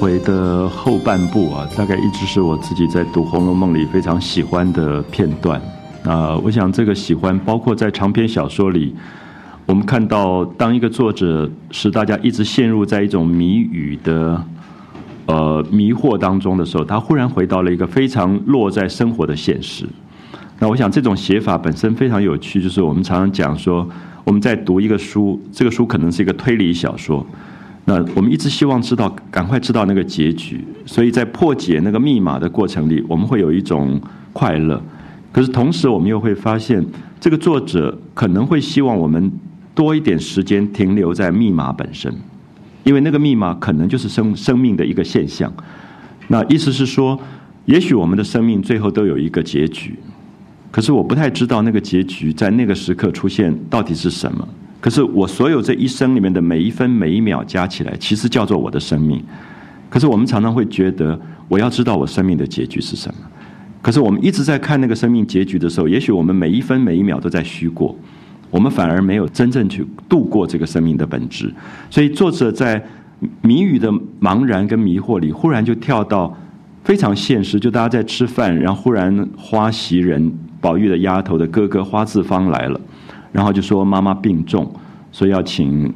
回的后半部啊，大概一直是我自己在读《红楼梦》里非常喜欢的片段。啊，我想这个喜欢包括在长篇小说里，我们看到当一个作者使大家一直陷入在一种谜语的呃迷惑当中的时候，他忽然回到了一个非常落在生活的现实。那我想这种写法本身非常有趣，就是我们常常讲说，我们在读一个书，这个书可能是一个推理小说。那我们一直希望知道，赶快知道那个结局，所以在破解那个密码的过程里，我们会有一种快乐。可是同时，我们又会发现，这个作者可能会希望我们多一点时间停留在密码本身，因为那个密码可能就是生生命的一个现象。那意思是说，也许我们的生命最后都有一个结局，可是我不太知道那个结局在那个时刻出现到底是什么。可是我所有这一生里面的每一分每一秒加起来，其实叫做我的生命。可是我们常常会觉得，我要知道我生命的结局是什么。可是我们一直在看那个生命结局的时候，也许我们每一分每一秒都在虚过，我们反而没有真正去度过这个生命的本质。所以作者在谜语的茫然跟迷惑里，忽然就跳到非常现实，就大家在吃饭，然后忽然花袭人宝玉的丫头的哥哥花自芳来了。然后就说妈妈病重，所以要请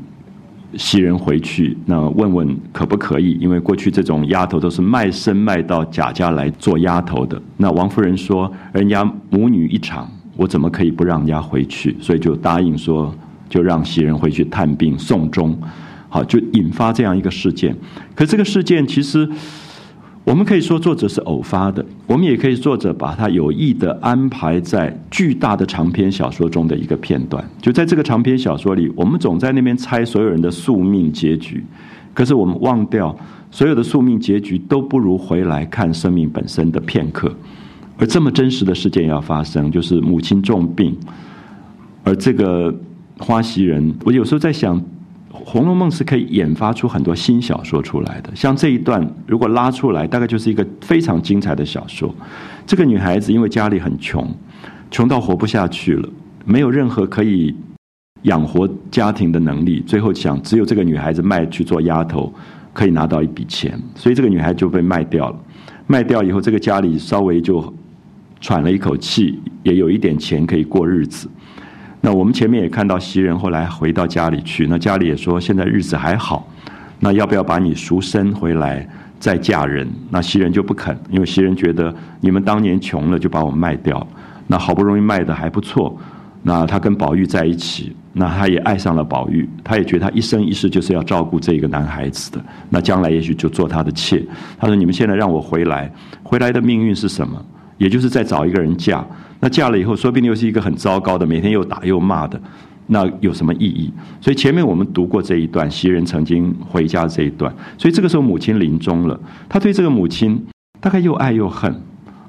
袭人回去，那问问可不可以？因为过去这种丫头都是卖身卖到贾家来做丫头的。那王夫人说，人家母女一场，我怎么可以不让人家回去？所以就答应说，就让袭人回去探病送终。好，就引发这样一个事件。可这个事件其实。我们可以说作者是偶发的，我们也可以作者把它有意的安排在巨大的长篇小说中的一个片段。就在这个长篇小说里，我们总在那边猜所有人的宿命结局，可是我们忘掉所有的宿命结局都不如回来看生命本身的片刻。而这么真实的事件要发生，就是母亲重病，而这个花袭人，我有时候在想。《红楼梦》是可以研发出很多新小说出来的，像这一段如果拉出来，大概就是一个非常精彩的小说。这个女孩子因为家里很穷，穷到活不下去了，没有任何可以养活家庭的能力，最后想只有这个女孩子卖去做丫头，可以拿到一笔钱，所以这个女孩就被卖掉了。卖掉以后，这个家里稍微就喘了一口气，也有一点钱可以过日子。那我们前面也看到袭人后来回到家里去，那家里也说现在日子还好，那要不要把你赎身回来再嫁人？那袭人就不肯，因为袭人觉得你们当年穷了就把我卖掉，那好不容易卖的还不错，那他跟宝玉在一起，那他也爱上了宝玉，他也觉得他一生一世就是要照顾这个男孩子的，那将来也许就做他的妾。他说你们现在让我回来，回来的命运是什么？也就是再找一个人嫁。那嫁了以后，说不定又是一个很糟糕的，每天又打又骂的，那有什么意义？所以前面我们读过这一段，袭人曾经回家这一段，所以这个时候母亲临终了，他对这个母亲大概又爱又恨，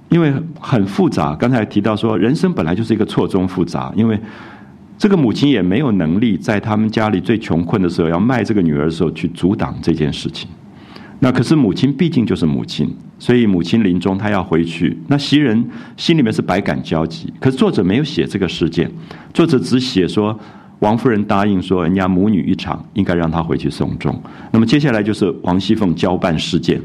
因为很复杂。刚才提到说，人生本来就是一个错综复杂，因为这个母亲也没有能力在他们家里最穷困的时候要卖这个女儿的时候去阻挡这件事情。那可是母亲毕竟就是母亲。所以母亲临终，她要回去。那袭人心里面是百感交集。可是作者没有写这个事件，作者只写说王夫人答应说，人家母女一场，应该让她回去送终。那么接下来就是王熙凤交办事件。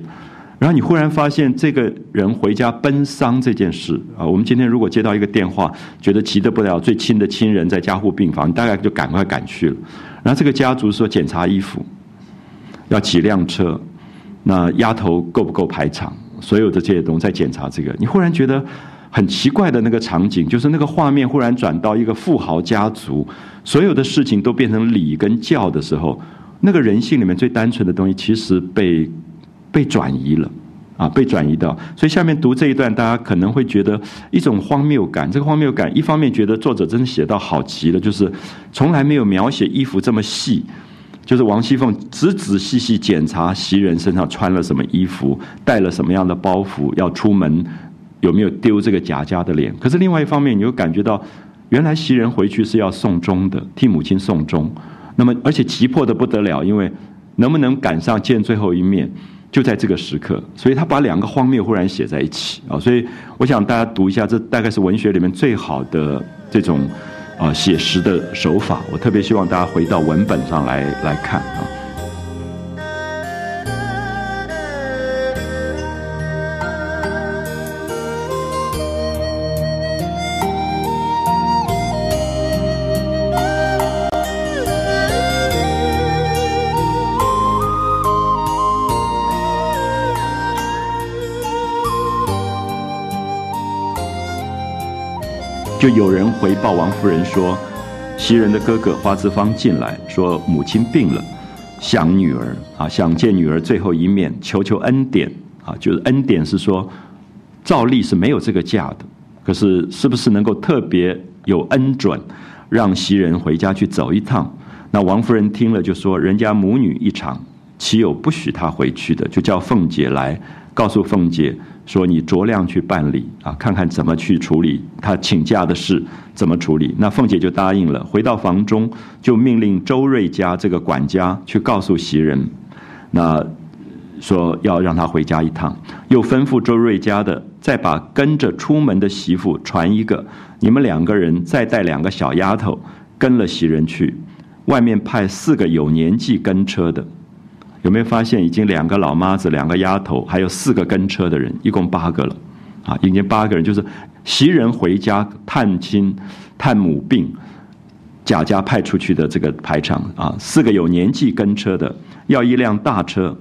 然后你忽然发现，这个人回家奔丧这件事啊，我们今天如果接到一个电话，觉得急得不了，最亲的亲人在加护病房，你大概就赶快赶去了。然后这个家族说检查衣服，要几辆车。那丫头够不够排场？所有的这些东西在检查这个，你忽然觉得很奇怪的那个场景，就是那个画面忽然转到一个富豪家族，所有的事情都变成礼跟教的时候，那个人性里面最单纯的东西，其实被被转移了啊，被转移到。所以下面读这一段，大家可能会觉得一种荒谬感。这个荒谬感，一方面觉得作者真的写到好极了，就是从来没有描写衣服这么细。就是王熙凤仔仔细细检查袭人身上穿了什么衣服，带了什么样的包袱，要出门有没有丢这个贾家的脸。可是另外一方面，你又感觉到，原来袭人回去是要送终的，替母亲送终。那么而且急迫的不得了，因为能不能赶上见最后一面，就在这个时刻。所以他把两个荒谬忽然写在一起啊！所以我想大家读一下，这大概是文学里面最好的这种。啊，写实的手法，我特别希望大家回到文本上来来看啊。就有人回报王夫人说，袭人的哥哥花子方进来说母亲病了，想女儿啊，想见女儿最后一面，求求恩典啊，就是恩典是说，照例是没有这个假的，可是是不是能够特别有恩准，让袭人回家去走一趟？那王夫人听了就说，人家母女一场，岂有不许她回去的？就叫凤姐来告诉凤姐。说你酌量去办理啊，看看怎么去处理他请假的事，怎么处理？那凤姐就答应了。回到房中，就命令周瑞家这个管家去告诉袭人，那说要让他回家一趟，又吩咐周瑞家的再把跟着出门的媳妇传一个，你们两个人再带两个小丫头跟了袭人去，外面派四个有年纪跟车的。有没有发现，已经两个老妈子、两个丫头，还有四个跟车的人，一共八个了，啊，已经八个人，就是袭人回家探亲、探母病，贾家派出去的这个排场。啊，四个有年纪跟车的，要一辆大车，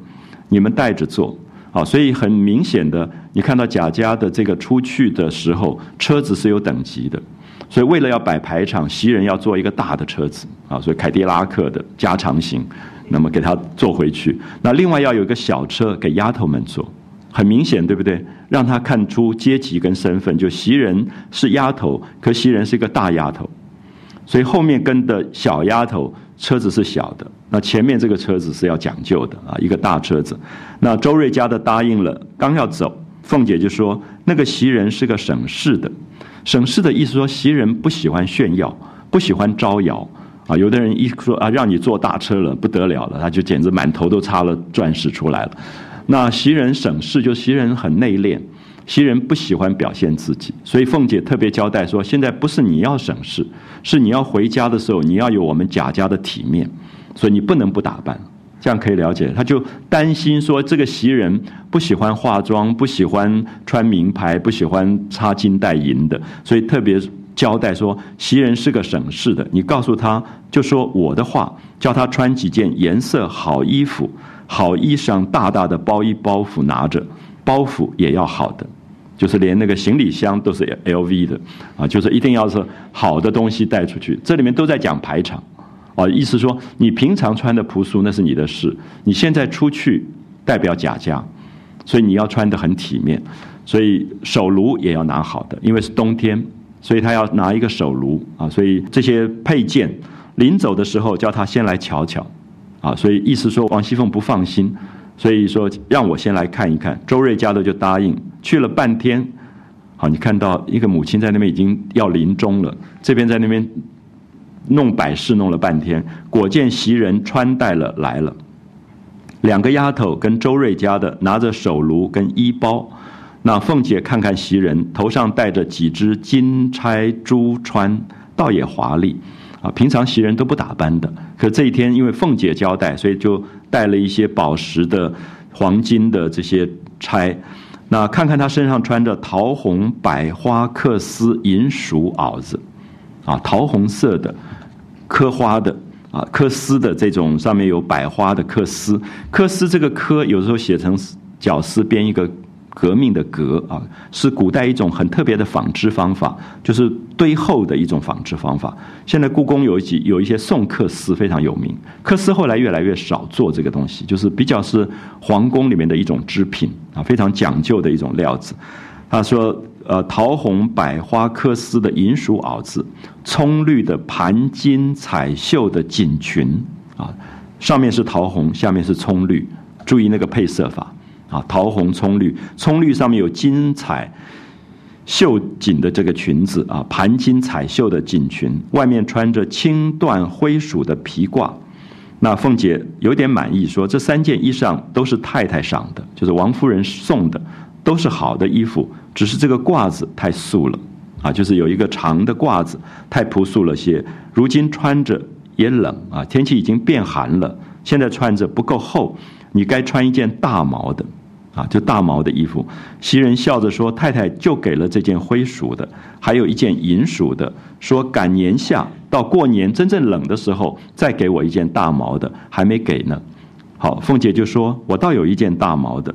你们带着坐，啊，所以很明显的，你看到贾家的这个出去的时候，车子是有等级的，所以为了要摆排场，袭人要坐一个大的车子，啊，所以凯迪拉克的加长型。那么给他坐回去，那另外要有一个小车给丫头们坐，很明显，对不对？让他看出阶级跟身份，就袭人是丫头，可袭人是一个大丫头，所以后面跟的小丫头车子是小的，那前面这个车子是要讲究的啊，一个大车子。那周瑞家的答应了，刚要走，凤姐就说那个袭人是个省事的，省事的意思说袭人不喜欢炫耀，不喜欢招摇。啊，有的人一说啊，让你坐大车了，不得了了，他就简直满头都插了钻石出来了。那袭人省事，就袭人很内敛，袭人不喜欢表现自己，所以凤姐特别交代说，现在不是你要省事，是你要回家的时候，你要有我们贾家的体面，所以你不能不打扮，这样可以了解。他就担心说，这个袭人不喜欢化妆，不喜欢穿名牌，不喜欢插金戴银的，所以特别。交代说，袭人是个省事的，你告诉他就说我的话，叫他穿几件颜色好衣服，好衣裳大大的包衣包袱拿着，包袱也要好的，就是连那个行李箱都是 L V 的啊，就是一定要是好的东西带出去。这里面都在讲排场，啊，意思说你平常穿的朴素那是你的事，你现在出去代表贾家，所以你要穿的很体面，所以手炉也要拿好的，因为是冬天。所以他要拿一个手炉啊，所以这些配件临走的时候叫他先来瞧瞧，啊，所以意思说王熙凤不放心，所以说让我先来看一看。周瑞家的就答应去了半天，好，你看到一个母亲在那边已经要临终了，这边在那边弄摆饰弄了半天，果见袭人穿戴了来了，两个丫头跟周瑞家的拿着手炉跟衣包。那凤姐看看袭人头上戴着几只金钗珠穿，倒也华丽，啊，平常袭人都不打扮的，可这一天因为凤姐交代，所以就带了一些宝石的、黄金的这些钗。那看看她身上穿着桃红百花缂丝银鼠袄子，啊，桃红色的刻花的啊，缂丝的这种上面有百花的缂丝，缂丝这个缂有时候写成绞丝编一个。革命的革啊，是古代一种很特别的纺织方法，就是堆厚的一种纺织方法。现在故宫有几有一些宋缂丝非常有名，缂丝后来越来越少做这个东西，就是比较是皇宫里面的一种织品啊，非常讲究的一种料子。他说：“呃，桃红百花缂丝的银鼠袄子，葱绿的盘金彩绣的锦裙啊，上面是桃红，下面是葱绿，注意那个配色法。”啊，桃红葱绿，葱绿上面有金彩绣锦的这个裙子啊，盘金彩绣的锦裙，外面穿着青缎灰鼠的皮褂。那凤姐有点满意，说这三件衣裳都是太太赏的，就是王夫人送的，都是好的衣服，只是这个褂子太素了啊，就是有一个长的褂子太朴素了些，如今穿着也冷啊，天气已经变寒了，现在穿着不够厚，你该穿一件大毛的。啊，就大毛的衣服。袭人笑着说：“太太就给了这件灰鼠的，还有一件银鼠的。说赶年下到过年真正冷的时候，再给我一件大毛的，还没给呢。”好，凤姐就说：“我倒有一件大毛的。”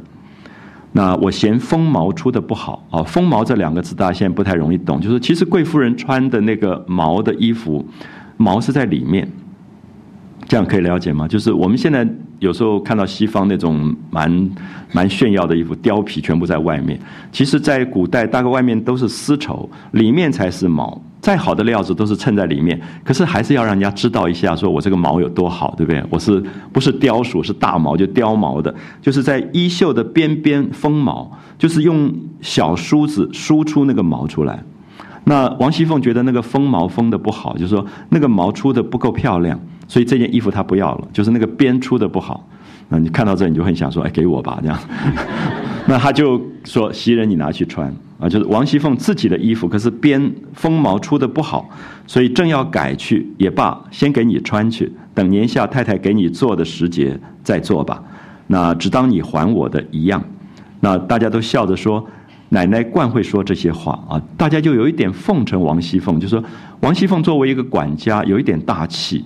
那我嫌风毛出的不好啊，风毛这两个字大家现在不太容易懂，就是其实贵夫人穿的那个毛的衣服，毛是在里面，这样可以了解吗？就是我们现在有时候看到西方那种蛮蛮炫耀的衣服，貂皮全部在外面，其实在古代大概外面都是丝绸，里面才是毛。再好的料子都是衬在里面，可是还是要让人家知道一下，说我这个毛有多好，对不对？我是不是貂鼠？是大毛，就貂毛的，就是在衣袖的边边封毛，就是用小梳子梳出那个毛出来。那王熙凤觉得那个封毛封的不好，就是说那个毛出的不够漂亮，所以这件衣服她不要了，就是那个边出的不好。那你看到这，你就很想说，哎，给我吧，这样。那他就说：“袭人，你拿去穿啊，就是王熙凤自己的衣服，可是边锋毛出的不好，所以正要改去也罢，先给你穿去，等年下太太给你做的时节再做吧。那只当你还我的一样。那大家都笑着说，奶奶惯会说这些话啊，大家就有一点奉承王熙凤，就说王熙凤作为一个管家，有一点大气，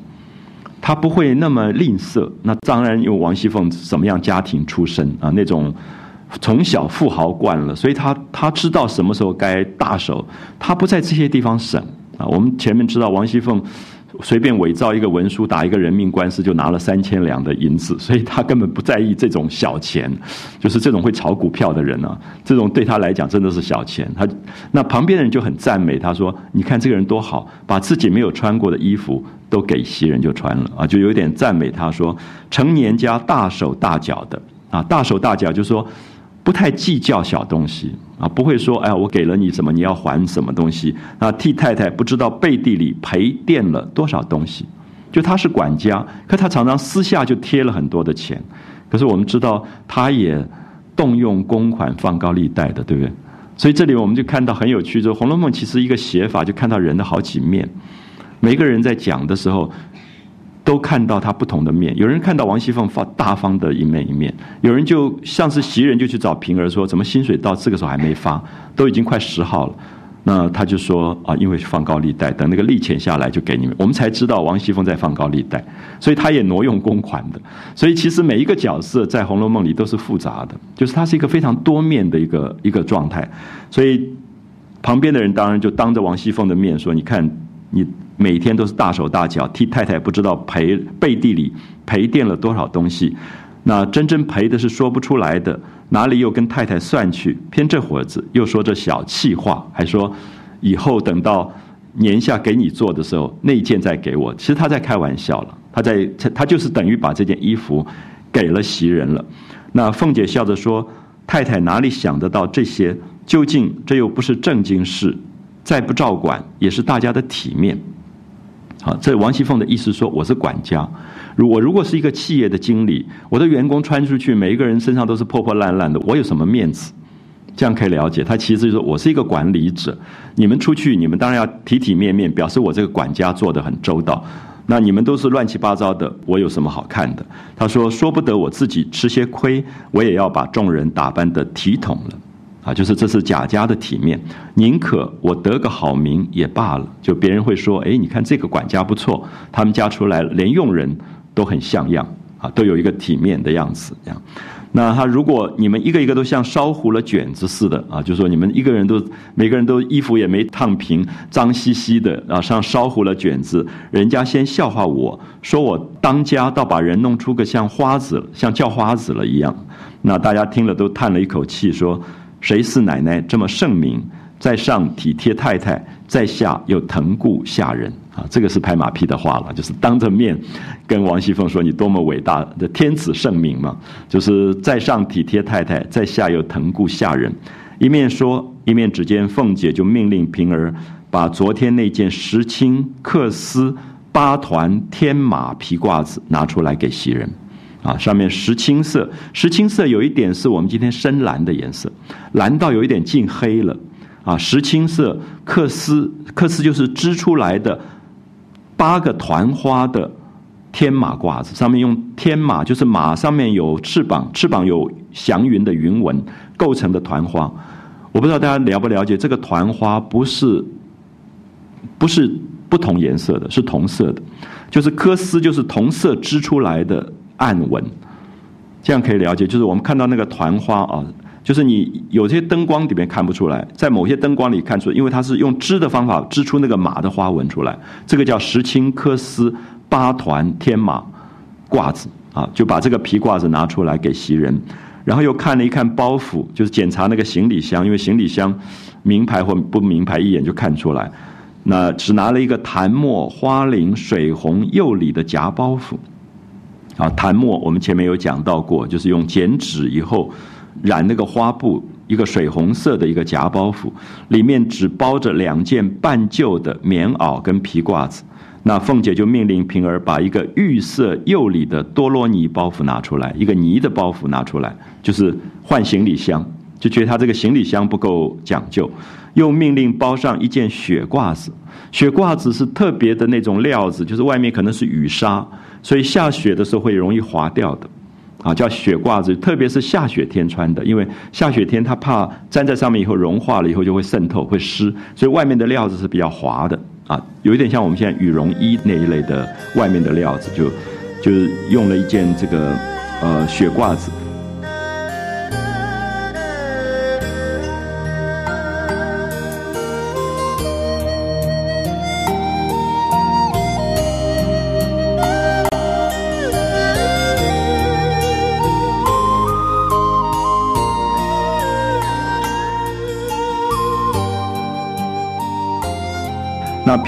他不会那么吝啬。那当然，有王熙凤什么样家庭出身啊，那种。”从小富豪惯了，所以他他知道什么时候该大手，他不在这些地方省啊。我们前面知道王熙凤随便伪造一个文书打一个人命官司就拿了三千两的银子，所以他根本不在意这种小钱，就是这种会炒股票的人啊，这种对他来讲真的是小钱。他那旁边的人就很赞美他说：“你看这个人多好，把自己没有穿过的衣服都给袭人就穿了啊，就有点赞美他说成年家大手大脚的啊，大手大脚就是说。”不太计较小东西啊，不会说哎，我给了你什么，你要还什么东西啊？替太太不知道背地里赔垫了多少东西，就他是管家，可他常常私下就贴了很多的钱。可是我们知道，他也动用公款放高利贷的，对不对？所以这里我们就看到很有趣，就《红楼梦》其实一个写法，就看到人的好几面。每个人在讲的时候。都看到他不同的面，有人看到王熙凤发大方的一面一面，有人就像是袭人就去找平儿说，怎么薪水到这个时候还没发，都已经快十号了，那他就说啊，因为放高利贷，等那个利钱下来就给你们，我们才知道王熙凤在放高利贷，所以他也挪用公款的，所以其实每一个角色在《红楼梦》里都是复杂的，就是他是一个非常多面的一个一个状态，所以旁边的人当然就当着王熙凤的面说，你看你。每天都是大手大脚替太太不知道赔背地里赔垫了多少东西，那真正赔的是说不出来的，哪里又跟太太算去？偏这会子又说这小气话，还说以后等到年下给你做的时候，那件再给我。其实他在开玩笑了，他在他就是等于把这件衣服给了袭人了。那凤姐笑着说：“太太哪里想得到这些？究竟这又不是正经事，再不照管也是大家的体面。”好，这王熙凤的意思说，我是管家，如我如果是一个企业的经理，我的员工穿出去，每一个人身上都是破破烂烂的，我有什么面子？这样可以了解，他其实就是我是一个管理者，你们出去，你们当然要体体面面，表示我这个管家做的很周到。那你们都是乱七八糟的，我有什么好看的？他说，说不得我自己吃些亏，我也要把众人打扮的体统了。啊，就是这是贾家的体面，宁可我得个好名也罢了。就别人会说，哎，你看这个管家不错，他们家出来连佣人都很像样啊，都有一个体面的样子。这样，那他如果你们一个一个都像烧糊了卷子似的啊，就说你们一个人都每个人都衣服也没烫平，脏兮兮的啊，像烧糊了卷子，人家先笑话我说我当家倒把人弄出个像花子，像叫花子了一样。那大家听了都叹了一口气说。谁是奶奶这么圣明，在上体贴太太，在下又疼顾下人啊？这个是拍马屁的话了，就是当着面跟王熙凤说你多么伟大的天子圣明嘛，就是在上体贴太太，在下又疼顾下人。一面说，一面只见凤姐就命令平儿把昨天那件石青缂丝八团天马皮褂子拿出来给袭人。啊，上面石青色，石青色有一点是我们今天深蓝的颜色，蓝到有一点近黑了。啊，石青色缂丝，缂丝就是织出来的八个团花的天马褂子，上面用天马，就是马上面有翅膀，翅膀有祥云的云纹构成的团花。我不知道大家了不了解，这个团花不是不是不同颜色的，是同色的，就是缂丝就是同色织出来的。暗纹，这样可以了解，就是我们看到那个团花啊，就是你有些灯光里面看不出来，在某些灯光里看出，因为它是用织的方法织出那个马的花纹出来，这个叫石青科丝八团天马褂子啊，就把这个皮褂子拿出来给袭人，然后又看了一看包袱，就是检查那个行李箱，因为行李箱名牌或不名牌一眼就看出来，那只拿了一个檀墨花翎水红釉里的夹包袱，啊，檀墨我们前面有讲到过，就是用剪纸以后。染那个花布，一个水红色的一个夹包袱，里面只包着两件半旧的棉袄跟皮褂子。那凤姐就命令平儿把一个玉色釉里的多罗尼包袱拿出来，一个泥的包袱拿出来，就是换行李箱。就觉得他这个行李箱不够讲究，又命令包上一件雪褂子。雪褂子是特别的那种料子，就是外面可能是雨纱，所以下雪的时候会容易滑掉的。啊，叫雪褂子，特别是下雪天穿的，因为下雪天它怕粘在上面以后融化了以后就会渗透会湿，所以外面的料子是比较滑的啊，有一点像我们现在羽绒衣那一类的外面的料子，就就是用了一件这个呃雪褂子。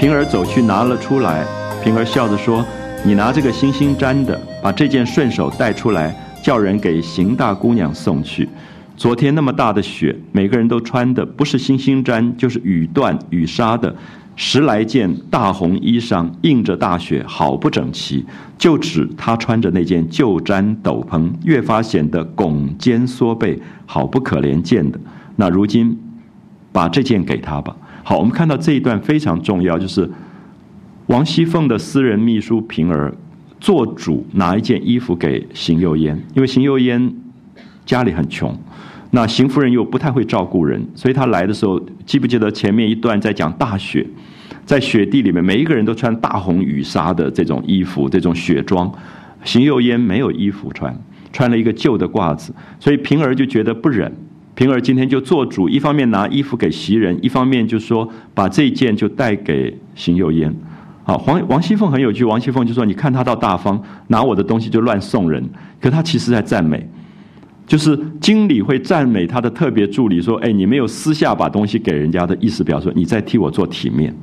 平儿走去拿了出来，平儿笑着说：“你拿这个星星毡的，把这件顺手带出来，叫人给邢大姑娘送去。昨天那么大的雪，每个人都穿的不是星星毡，就是雨缎、雨纱的十来件大红衣裳，映着大雪，好不整齐。就指她穿着那件旧毡斗篷，越发显得拱肩缩背，好不可怜见的。那如今，把这件给她吧。”好，我们看到这一段非常重要，就是王熙凤的私人秘书平儿做主拿一件衣服给邢岫烟，因为邢岫烟家里很穷，那邢夫人又不太会照顾人，所以她来的时候，记不记得前面一段在讲大雪，在雪地里面，每一个人都穿大红羽纱的这种衣服，这种雪装，邢岫烟没有衣服穿，穿了一个旧的褂子，所以平儿就觉得不忍。平儿今天就做主，一方面拿衣服给袭人，一方面就说把这件就带给邢岫烟。好，黄王熙凤很有趣，王熙凤就说：“你看他倒大方，拿我的东西就乱送人。可他其实在赞美，就是经理会赞美他的特别助理说：‘哎，你没有私下把东西给人家的意思，表示说你在替我做体面，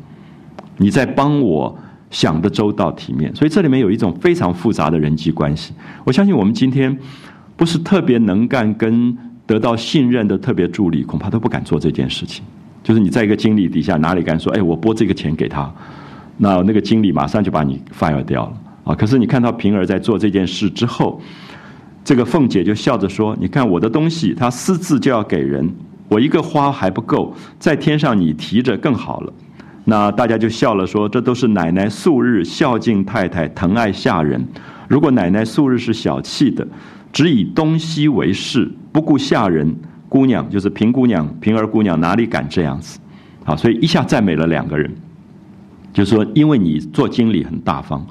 你在帮我想的周到体面。’所以这里面有一种非常复杂的人际关系。我相信我们今天不是特别能干跟。得到信任的特别助理，恐怕都不敢做这件事情。就是你在一个经理底下，哪里敢说？哎，我拨这个钱给他，那那个经理马上就把你 fire 掉了啊！可是你看到平儿在做这件事之后，这个凤姐就笑着说：“你看我的东西，他私自就要给人，我一个花还不够，在天上你提着更好了。”那大家就笑了，说：“这都是奶奶素日孝敬太太，疼爱下人。如果奶奶素日是小气的。”只以东西为事，不顾下人。姑娘就是平姑娘、平儿姑娘，哪里敢这样子？好，所以一下赞美了两个人，就说，因为你做经理很大方，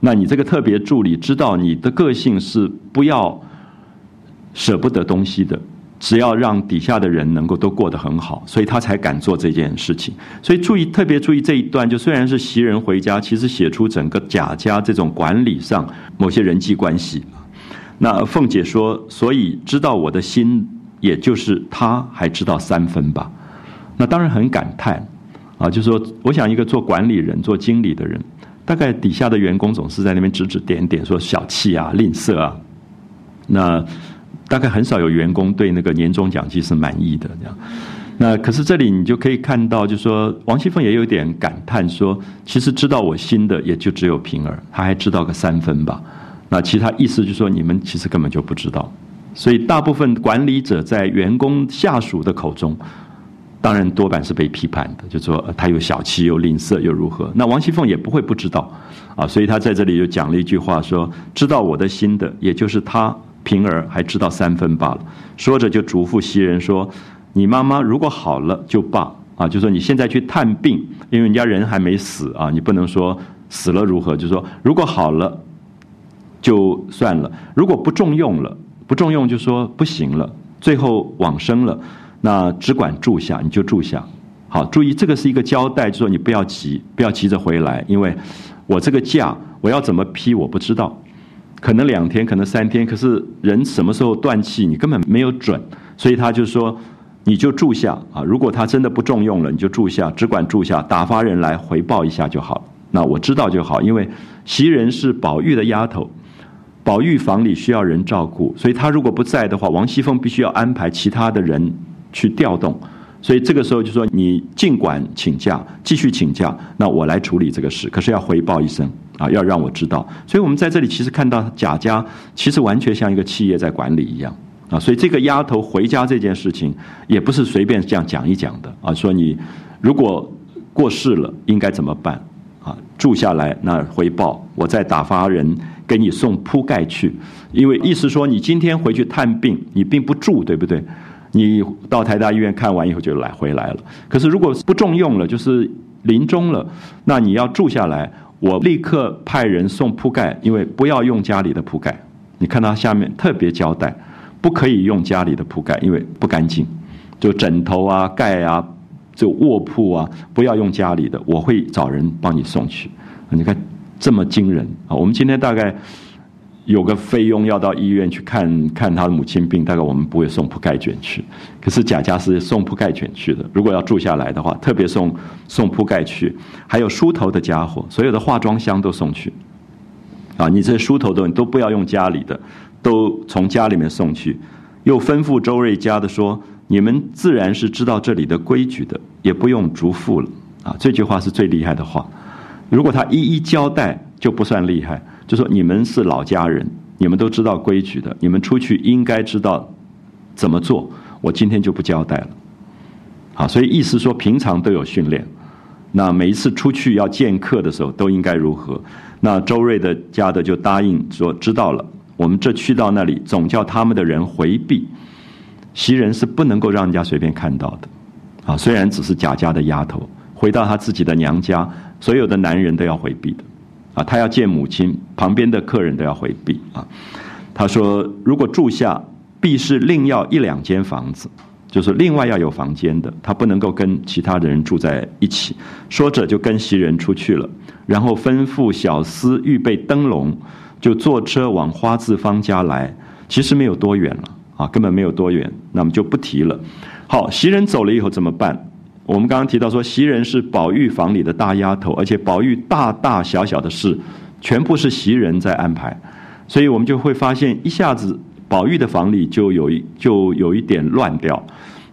那你这个特别助理知道你的个性是不要舍不得东西的，只要让底下的人能够都过得很好，所以他才敢做这件事情。所以注意，特别注意这一段，就虽然是袭人回家，其实写出整个贾家这种管理上某些人际关系。那凤姐说：“所以知道我的心，也就是他还知道三分吧。”那当然很感叹啊，就说我想一个做管理人、做经理的人，大概底下的员工总是在那边指指点点，说小气啊、吝啬啊。那大概很少有员工对那个年终奖金是满意的这样。那可是这里你就可以看到，就说王熙凤也有点感叹说：“其实知道我心的，也就只有平儿，他还知道个三分吧。”那其他意思就是说，你们其实根本就不知道，所以大部分管理者在员工下属的口中，当然多半是被批判的，就说他又小气又吝啬又如何？那王熙凤也不会不知道，啊，所以他在这里就讲了一句话，说知道我的心的，也就是他平儿还知道三分罢了。说着就嘱咐袭人说：“你妈妈如果好了就罢，啊，就说你现在去探病，因为人家人还没死啊，你不能说死了如何，就说如果好了。”就算了，如果不重用了，不重用就说不行了，最后往生了，那只管住下，你就住下。好，注意这个是一个交代，就说你不要急，不要急着回来，因为我这个假我要怎么批我不知道，可能两天，可能三天，可是人什么时候断气你根本没有准，所以他就说你就住下啊，如果他真的不重用了，你就住下，只管住下，打发人来回报一下就好。那我知道就好，因为袭人是宝玉的丫头，宝玉房里需要人照顾，所以他如果不在的话，王熙凤必须要安排其他的人去调动。所以这个时候就说你尽管请假，继续请假，那我来处理这个事。可是要回报一声啊，要让我知道。所以我们在这里其实看到贾家其实完全像一个企业在管理一样啊。所以这个丫头回家这件事情也不是随便这样讲一讲的啊。说你如果过世了应该怎么办啊？住下来那回报，我再打发人给你送铺盖去。因为意思说你今天回去探病，你并不住，对不对？你到台大医院看完以后就来回来了。可是如果不重用了，就是临终了，那你要住下来，我立刻派人送铺盖，因为不要用家里的铺盖。你看他下面特别交代，不可以用家里的铺盖，因为不干净。就枕头啊、盖啊、就卧铺啊，不要用家里的，我会找人帮你送去。你看这么惊人啊！我们今天大概。有个费用要到医院去看看他的母亲病，大概我们不会送铺盖卷去。可是贾家是送铺盖卷去的。如果要住下来的话，特别送送铺盖去，还有梳头的家伙，所有的化妆箱都送去。啊，你这梳头的你都不要用家里的，都从家里面送去。又吩咐周瑞家的说：“你们自然是知道这里的规矩的，也不用嘱咐了。”啊，这句话是最厉害的话。如果他一一交代，就不算厉害。就说你们是老家人，你们都知道规矩的，你们出去应该知道怎么做。我今天就不交代了，好，所以意思说平常都有训练，那每一次出去要见客的时候都应该如何？那周瑞的家的就答应说知道了，我们这去到那里总叫他们的人回避，袭人是不能够让人家随便看到的，啊，虽然只是贾家的丫头，回到她自己的娘家，所有的男人都要回避的。啊，他要见母亲，旁边的客人都要回避啊。他说，如果住下，必是另要一两间房子，就是另外要有房间的，他不能够跟其他的人住在一起。说着，就跟袭人出去了，然后吩咐小厮预备灯笼，就坐车往花字方家来。其实没有多远了啊，根本没有多远，那么就不提了。好，袭人走了以后怎么办？我们刚刚提到说，袭人是宝玉房里的大丫头，而且宝玉大大小小的事，全部是袭人在安排，所以我们就会发现，一下子宝玉的房里就有就有一点乱掉。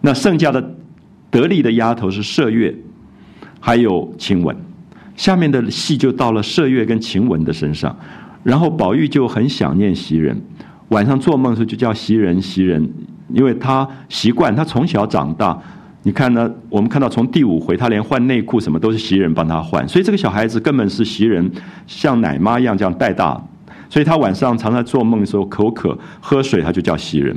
那剩下的得力的丫头是麝月，还有晴雯，下面的戏就到了麝月跟晴雯的身上，然后宝玉就很想念袭人，晚上做梦的时候就叫袭人袭人，因为他习惯，他从小长大。你看呢？我们看到从第五回，他连换内裤什么都是袭人帮他换，所以这个小孩子根本是袭人像奶妈一样这样带大，所以他晚上常常做梦的时候口渴喝水，他就叫袭人，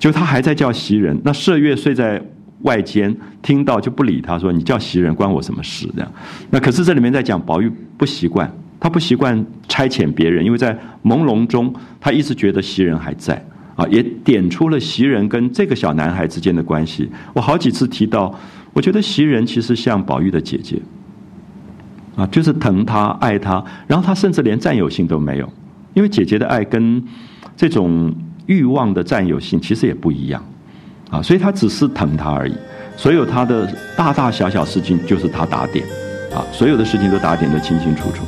就他还在叫袭人。那麝月睡在外间，听到就不理他，说你叫袭人关我什么事？这样。那可是这里面在讲宝玉不习惯，他不习惯差遣别人，因为在朦胧中，他一直觉得袭人还在。也点出了袭人跟这个小男孩之间的关系。我好几次提到，我觉得袭人其实像宝玉的姐姐，啊，就是疼他、爱他，然后他甚至连占有性都没有，因为姐姐的爱跟这种欲望的占有性其实也不一样，啊，所以他只是疼他而已。所有他的大大小小事情就是他打点，啊，所有的事情都打点的清清楚楚。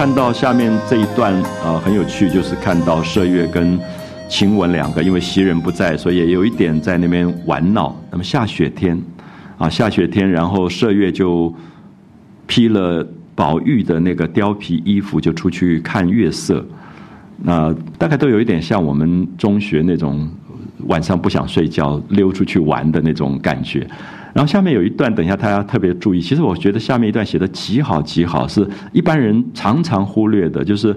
看到下面这一段啊很有趣，就是看到麝月跟晴雯两个，因为袭人不在，所以也有一点在那边玩闹。那么下雪天，啊下雪天，然后麝月就披了宝玉的那个貂皮衣服，就出去看月色。那大概都有一点像我们中学那种晚上不想睡觉溜出去玩的那种感觉。然后下面有一段，等一下大家特别注意。其实我觉得下面一段写的极好极好，是一般人常常忽略的，就是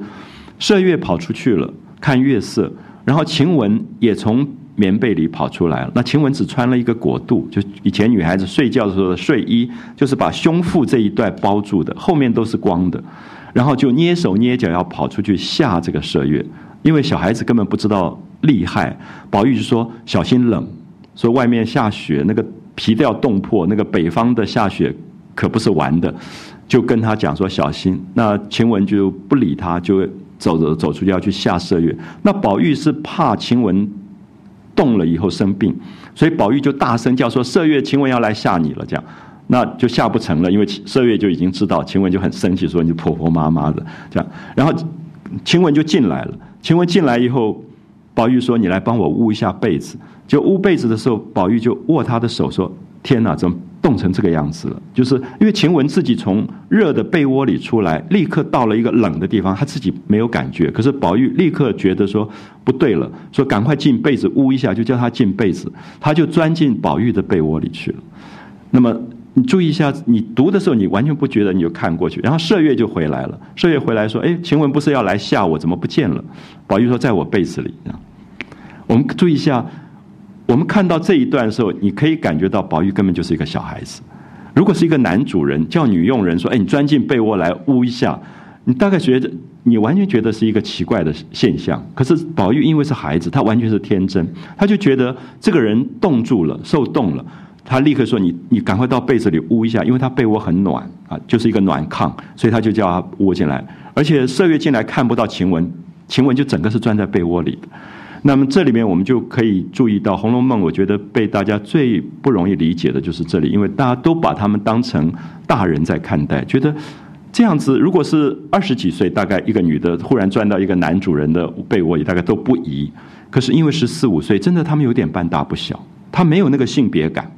麝月跑出去了看月色，然后晴雯也从棉被里跑出来了。那晴雯只穿了一个裹肚，就以前女孩子睡觉的时候的睡衣，就是把胸腹这一段包住的，后面都是光的。然后就捏手捏脚要跑出去吓这个麝月，因为小孩子根本不知道厉害。宝玉就说小心冷，说外面下雪，那个。皮都要冻破，那个北方的下雪可不是玩的，就跟他讲说小心。那晴雯就不理他，就走着走出去要去下麝月。那宝玉是怕晴雯冻了以后生病，所以宝玉就大声叫说：“麝月，晴雯要来吓你了。”这样，那就下不成了，因为麝月就已经知道，晴雯就很生气，说：“你婆婆妈妈的。”这样，然后晴雯就进来了。晴雯进来以后，宝玉说：“你来帮我捂一下被子。”就捂被子的时候，宝玉就握他的手说：“天哪，怎么冻成这个样子了？”就是因为晴雯自己从热的被窝里出来，立刻到了一个冷的地方，她自己没有感觉。可是宝玉立刻觉得说不对了，说赶快进被子捂一下，就叫他进被子，他就钻进宝玉的被窝里去了。那么你注意一下，你读的时候你完全不觉得，你就看过去，然后麝月就回来了。麝月回来说：“哎，晴雯不是要来吓我，怎么不见了？”宝玉说：“在我被子里。”我们注意一下。我们看到这一段的时候，你可以感觉到宝玉根本就是一个小孩子。如果是一个男主人叫女佣人说：“哎，你钻进被窝来捂一下。”你大概觉得你完全觉得是一个奇怪的现象。可是宝玉因为是孩子，他完全是天真，他就觉得这个人冻住了，受冻了，他立刻说：“你你赶快到被子里捂一下，因为他被窝很暖啊，就是一个暖炕，所以他就叫他窝进来。而且麝月进来看不到晴雯，晴雯就整个是钻在被窝里的。”那么这里面我们就可以注意到，《红楼梦》我觉得被大家最不容易理解的就是这里，因为大家都把他们当成大人在看待，觉得这样子，如果是二十几岁，大概一个女的忽然钻到一个男主人的被窝里，大概都不疑。可是因为十四五岁，真的他们有点半大不小，他没有那个性别感。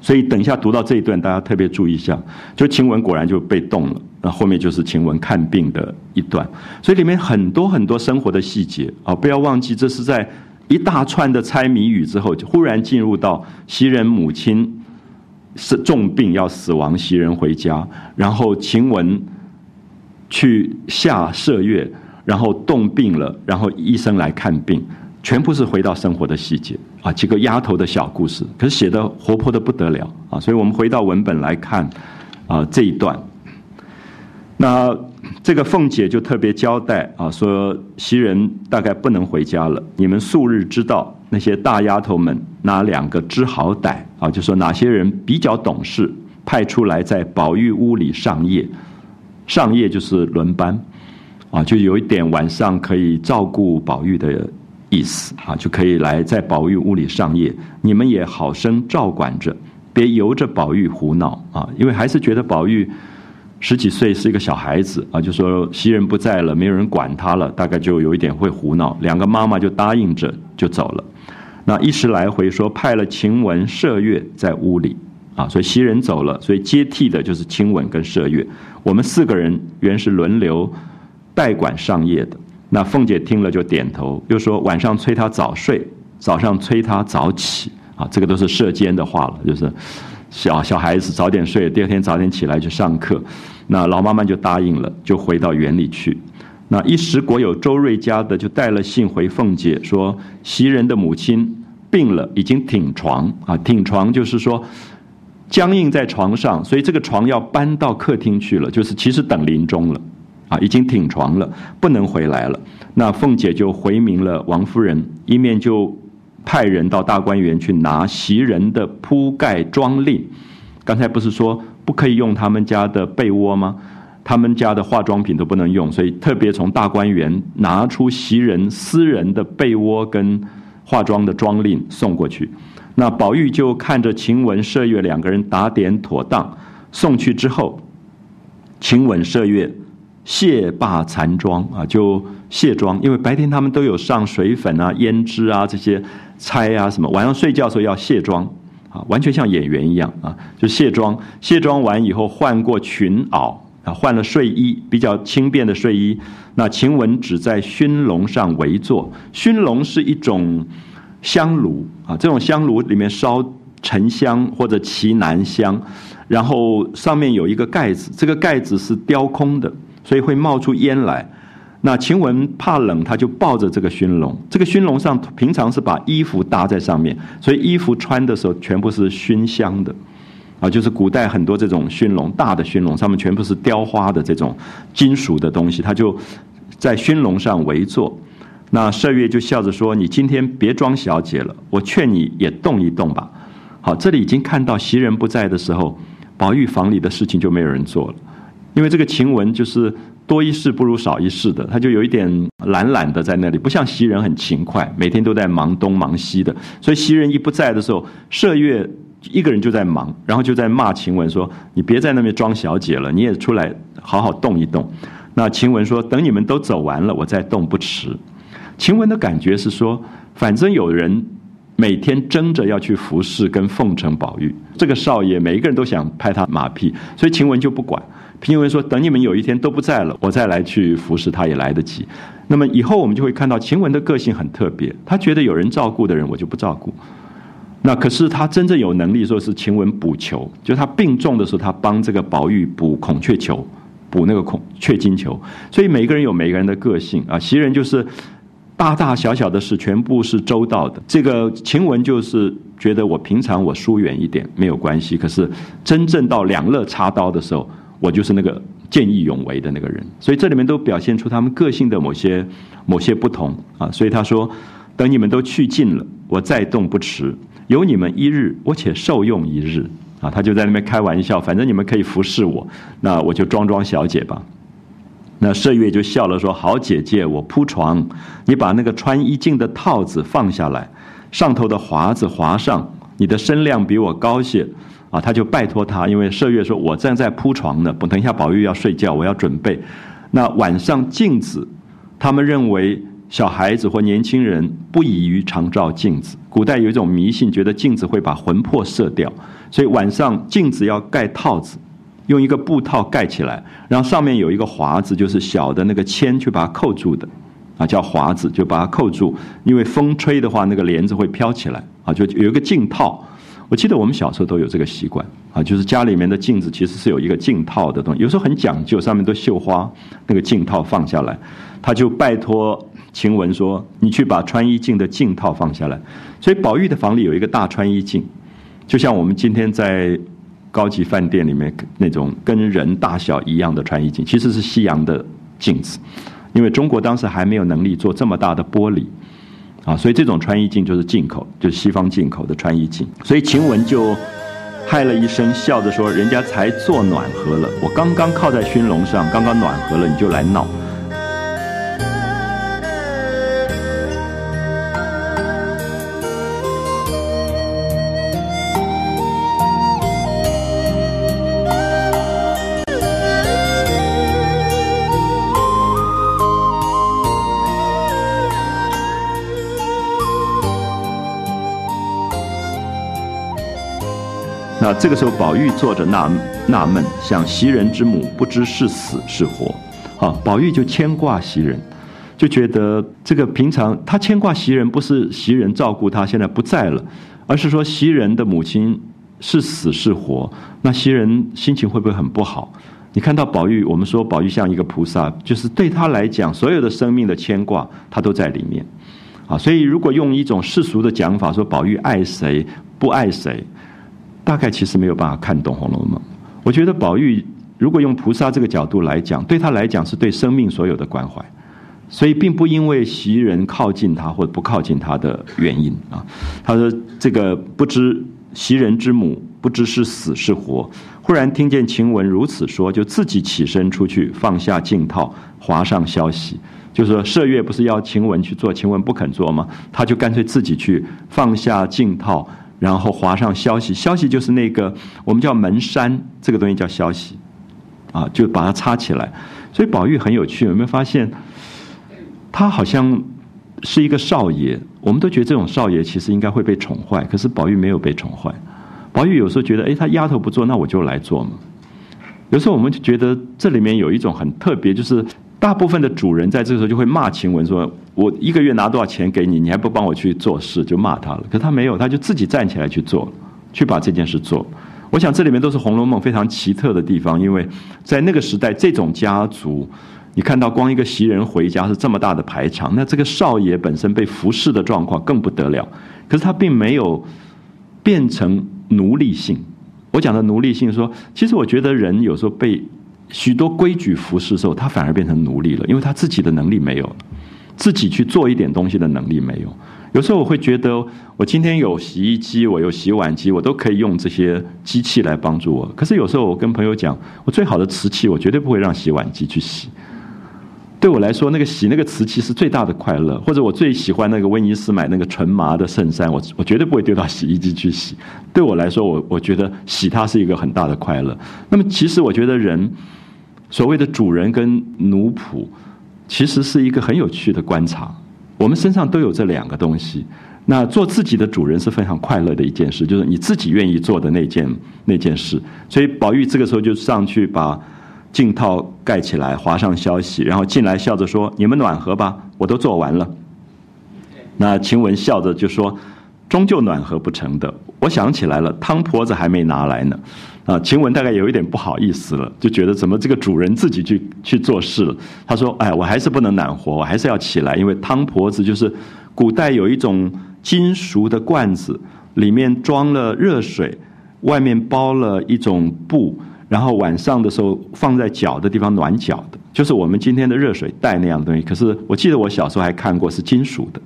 所以等一下读到这一段，大家特别注意一下，就晴雯果然就被动了。那后面就是晴雯看病的一段，所以里面很多很多生活的细节啊，不要忘记，这是在一大串的猜谜语之后，就忽然进入到袭人母亲是重病要死亡，袭人回家，然后晴雯去下麝月，然后冻病了，然后医生来看病。全部是回到生活的细节啊，几个丫头的小故事，可是写的活泼的不得了啊！所以我们回到文本来看啊这一段，那这个凤姐就特别交代啊，说袭人大概不能回家了，你们素日知道那些大丫头们哪两个知好歹啊？就说哪些人比较懂事，派出来在宝玉屋里上夜，上夜就是轮班啊，就有一点晚上可以照顾宝玉的。意思啊，就可以来在宝玉屋里上夜。你们也好生照管着，别由着宝玉胡闹啊！因为还是觉得宝玉十几岁是一个小孩子啊，就说袭人不在了，没有人管他了，大概就有一点会胡闹。两个妈妈就答应着就走了。那一时来回说派了晴雯、麝月在屋里啊，所以袭人走了，所以接替的就是晴雯跟麝月。我们四个人原是轮流代管上夜的。那凤姐听了就点头，又说晚上催她早睡，早上催她早起啊，这个都是射箭的话了，就是小小孩子早点睡，第二天早点起来去上课。那老妈妈就答应了，就回到园里去。那一时果有周瑞家的就带了信回凤姐，说袭人的母亲病了，已经挺床啊，挺床就是说僵硬在床上，所以这个床要搬到客厅去了，就是其实等临终了。啊，已经挺床了，不能回来了。那凤姐就回明了王夫人，一面就派人到大观园去拿袭人的铺盖装令。刚才不是说不可以用他们家的被窝吗？他们家的化妆品都不能用，所以特别从大观园拿出袭人私人的被窝跟化妆的妆令送过去。那宝玉就看着晴雯、麝月两个人打点妥当，送去之后，晴雯、麝月。卸罢残妆啊，就卸妆，因为白天他们都有上水粉啊、胭脂啊这些猜啊什么，晚上睡觉的时候要卸妆啊，完全像演员一样啊，就卸妆。卸妆完以后换过裙袄啊，换了睡衣，比较轻便的睡衣。那晴雯只在熏笼上围坐，熏笼是一种香炉啊，这种香炉里面烧沉香或者奇楠香，然后上面有一个盖子，这个盖子是雕空的，所以会冒出烟来。那晴雯怕冷，他就抱着这个熏笼。这个熏笼上平常是把衣服搭在上面，所以衣服穿的时候全部是熏香的，啊，就是古代很多这种熏笼，大的熏笼上面全部是雕花的这种金属的东西，他就在熏笼上围坐。那麝月就笑着说：“你今天别装小姐了，我劝你也动一动吧。”好，这里已经看到袭人不在的时候，宝玉房里的事情就没有人做了，因为这个晴雯就是。多一事不如少一事的，他就有一点懒懒的在那里，不像袭人很勤快，每天都在忙东忙西的。所以袭人一不在的时候，麝月一个人就在忙，然后就在骂晴雯说：“你别在那边装小姐了，你也出来好好动一动。”那晴雯说：“等你们都走完了，我再动不迟。”晴雯的感觉是说，反正有人每天争着要去服侍跟奉承宝玉，这个少爷每一个人都想拍他马屁，所以晴雯就不管。平文说：“等你们有一天都不在了，我再来去服侍他也来得及。那么以后我们就会看到晴雯的个性很特别，他觉得有人照顾的人我就不照顾。那可是他真正有能力说是晴雯补球，就他病重的时候，他帮这个宝玉补孔雀球，补那个孔雀金球。所以每个人有每个人的个性啊。袭人就是大大小小的事全部是周到的，这个晴雯就是觉得我平常我疏远一点没有关系，可是真正到两肋插刀的时候。”我就是那个见义勇为的那个人，所以这里面都表现出他们个性的某些某些不同啊。所以他说：“等你们都去尽了，我再动不迟。有你们一日，我且受用一日。”啊，他就在那边开玩笑，反正你们可以服侍我，那我就装装小姐吧。那麝月就笑了说：“好姐姐，我铺床，你把那个穿衣镜的套子放下来，上头的华子划上，你的身量比我高些。”啊，他就拜托他，因为麝月说：“我正在铺床呢，等一下宝玉要睡觉，我要准备。那晚上镜子，他们认为小孩子或年轻人不宜于常照镜子。古代有一种迷信，觉得镜子会把魂魄射掉，所以晚上镜子要盖套子，用一个布套盖起来，然后上面有一个华子，就是小的那个铅去把它扣住的，啊，叫华子，就把它扣住，因为风吹的话，那个帘子会飘起来，啊，就有一个镜套。”我记得我们小时候都有这个习惯啊，就是家里面的镜子其实是有一个镜套的东西，有时候很讲究，上面都绣花，那个镜套放下来，他就拜托晴雯说：“你去把穿衣镜的镜套放下来。”所以宝玉的房里有一个大穿衣镜，就像我们今天在高级饭店里面那种跟人大小一样的穿衣镜，其实是西洋的镜子，因为中国当时还没有能力做这么大的玻璃。啊，所以这种穿衣镜就是进口，就是西方进口的穿衣镜。所以晴雯就嗨了一声，笑着说：“人家才做暖和了，我刚刚靠在熏笼上，刚刚暖和了，你就来闹。”这个时候，宝玉坐着纳纳闷，想袭人之母不知是死是活，好，宝玉就牵挂袭人，就觉得这个平常他牵挂袭人，不是袭人照顾他现在不在了，而是说袭人的母亲是死是活，那袭人心情会不会很不好？你看到宝玉，我们说宝玉像一个菩萨，就是对他来讲，所有的生命的牵挂，他都在里面，啊，所以如果用一种世俗的讲法说，宝玉爱谁不爱谁。大概其实没有办法看懂《红楼梦》。我觉得宝玉如果用菩萨这个角度来讲，对他来讲是对生命所有的关怀，所以并不因为袭人靠近他或不靠近他的原因啊。他说：“这个不知袭人之母不知是死是活。”忽然听见晴雯如此说，就自己起身出去，放下镜套，划上消息，就是说麝月不是要晴雯去做，晴雯不肯做吗？他就干脆自己去放下镜套。然后划上消息，消息就是那个我们叫门山，这个东西叫消息，啊，就把它插起来。所以宝玉很有趣，有没有发现？他好像是一个少爷，我们都觉得这种少爷其实应该会被宠坏，可是宝玉没有被宠坏。宝玉有时候觉得，哎，他丫头不做，那我就来做嘛。有时候我们就觉得这里面有一种很特别，就是。大部分的主人在这个时候就会骂晴雯说：“我一个月拿多少钱给你，你还不帮我去做事，就骂他了。可是他没有，他就自己站起来去做，去把这件事做。我想这里面都是《红楼梦》非常奇特的地方，因为在那个时代，这种家族，你看到光一个袭人回家是这么大的排场，那这个少爷本身被服侍的状况更不得了。可是他并没有变成奴隶性。我讲的奴隶性，说其实我觉得人有时候被许多规矩服侍的时候，他反而变成奴隶了，因为他自己的能力没有了，自己去做一点东西的能力没有。有时候我会觉得，我今天有洗衣机，我有洗碗机，我都可以用这些机器来帮助我。可是有时候我跟朋友讲，我最好的瓷器，我绝对不会让洗碗机去洗。对我来说，那个洗那个瓷器是最大的快乐。或者我最喜欢那个威尼斯买那个纯麻的衬衫，我我绝对不会丢到洗衣机去洗。对我来说，我我觉得洗它是一个很大的快乐。那么其实我觉得人所谓的主人跟奴仆，其实是一个很有趣的观察。我们身上都有这两个东西。那做自己的主人是非常快乐的一件事，就是你自己愿意做的那件那件事。所以宝玉这个时候就上去把镜套盖起来，划上消息，然后进来笑着说：“你们暖和吧，我都做完了。”那晴雯笑着就说：“终究暖和不成的。我想起来了，汤婆子还没拿来呢。”啊，晴雯大概有一点不好意思了，就觉得怎么这个主人自己去去做事了。他说：“哎，我还是不能暖和，我还是要起来，因为汤婆子就是古代有一种金属的罐子，里面装了热水，外面包了一种布，然后晚上的时候放在脚的地方暖脚的，就是我们今天的热水袋那样的东西。可是我记得我小时候还看过是金属的，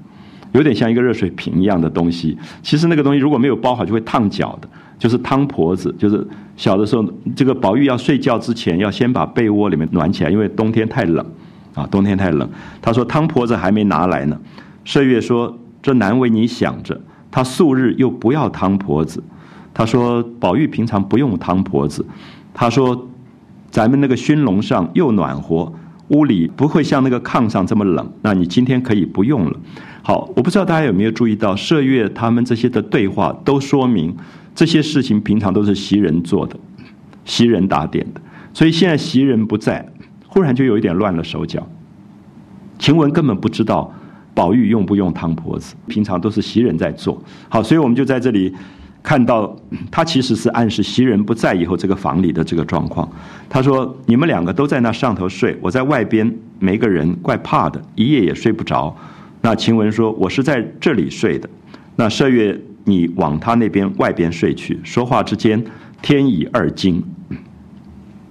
有点像一个热水瓶一样的东西。其实那个东西如果没有包好，就会烫脚的。”就是汤婆子，就是小的时候，这个宝玉要睡觉之前，要先把被窝里面暖起来，因为冬天太冷，啊，冬天太冷。他说汤婆子还没拿来呢。麝月说：“这难为你想着，他素日又不要汤婆子。”他说：“宝玉平常不用汤婆子。”他说：“咱们那个熏笼上又暖和，屋里不会像那个炕上这么冷。那你今天可以不用了。”好，我不知道大家有没有注意到，麝月他们这些的对话都说明。这些事情平常都是袭人做的，袭人打点的，所以现在袭人不在，忽然就有一点乱了手脚。晴雯根本不知道宝玉用不用汤婆子，平常都是袭人在做。好，所以我们就在这里看到，他其实是暗示袭人不在以后这个房里的这个状况。他说：“你们两个都在那上头睡，我在外边没个人，怪怕的，一夜也睡不着。”那晴雯说：“我是在这里睡的。”那麝月。你往他那边外边睡去。说话之间，天已二更。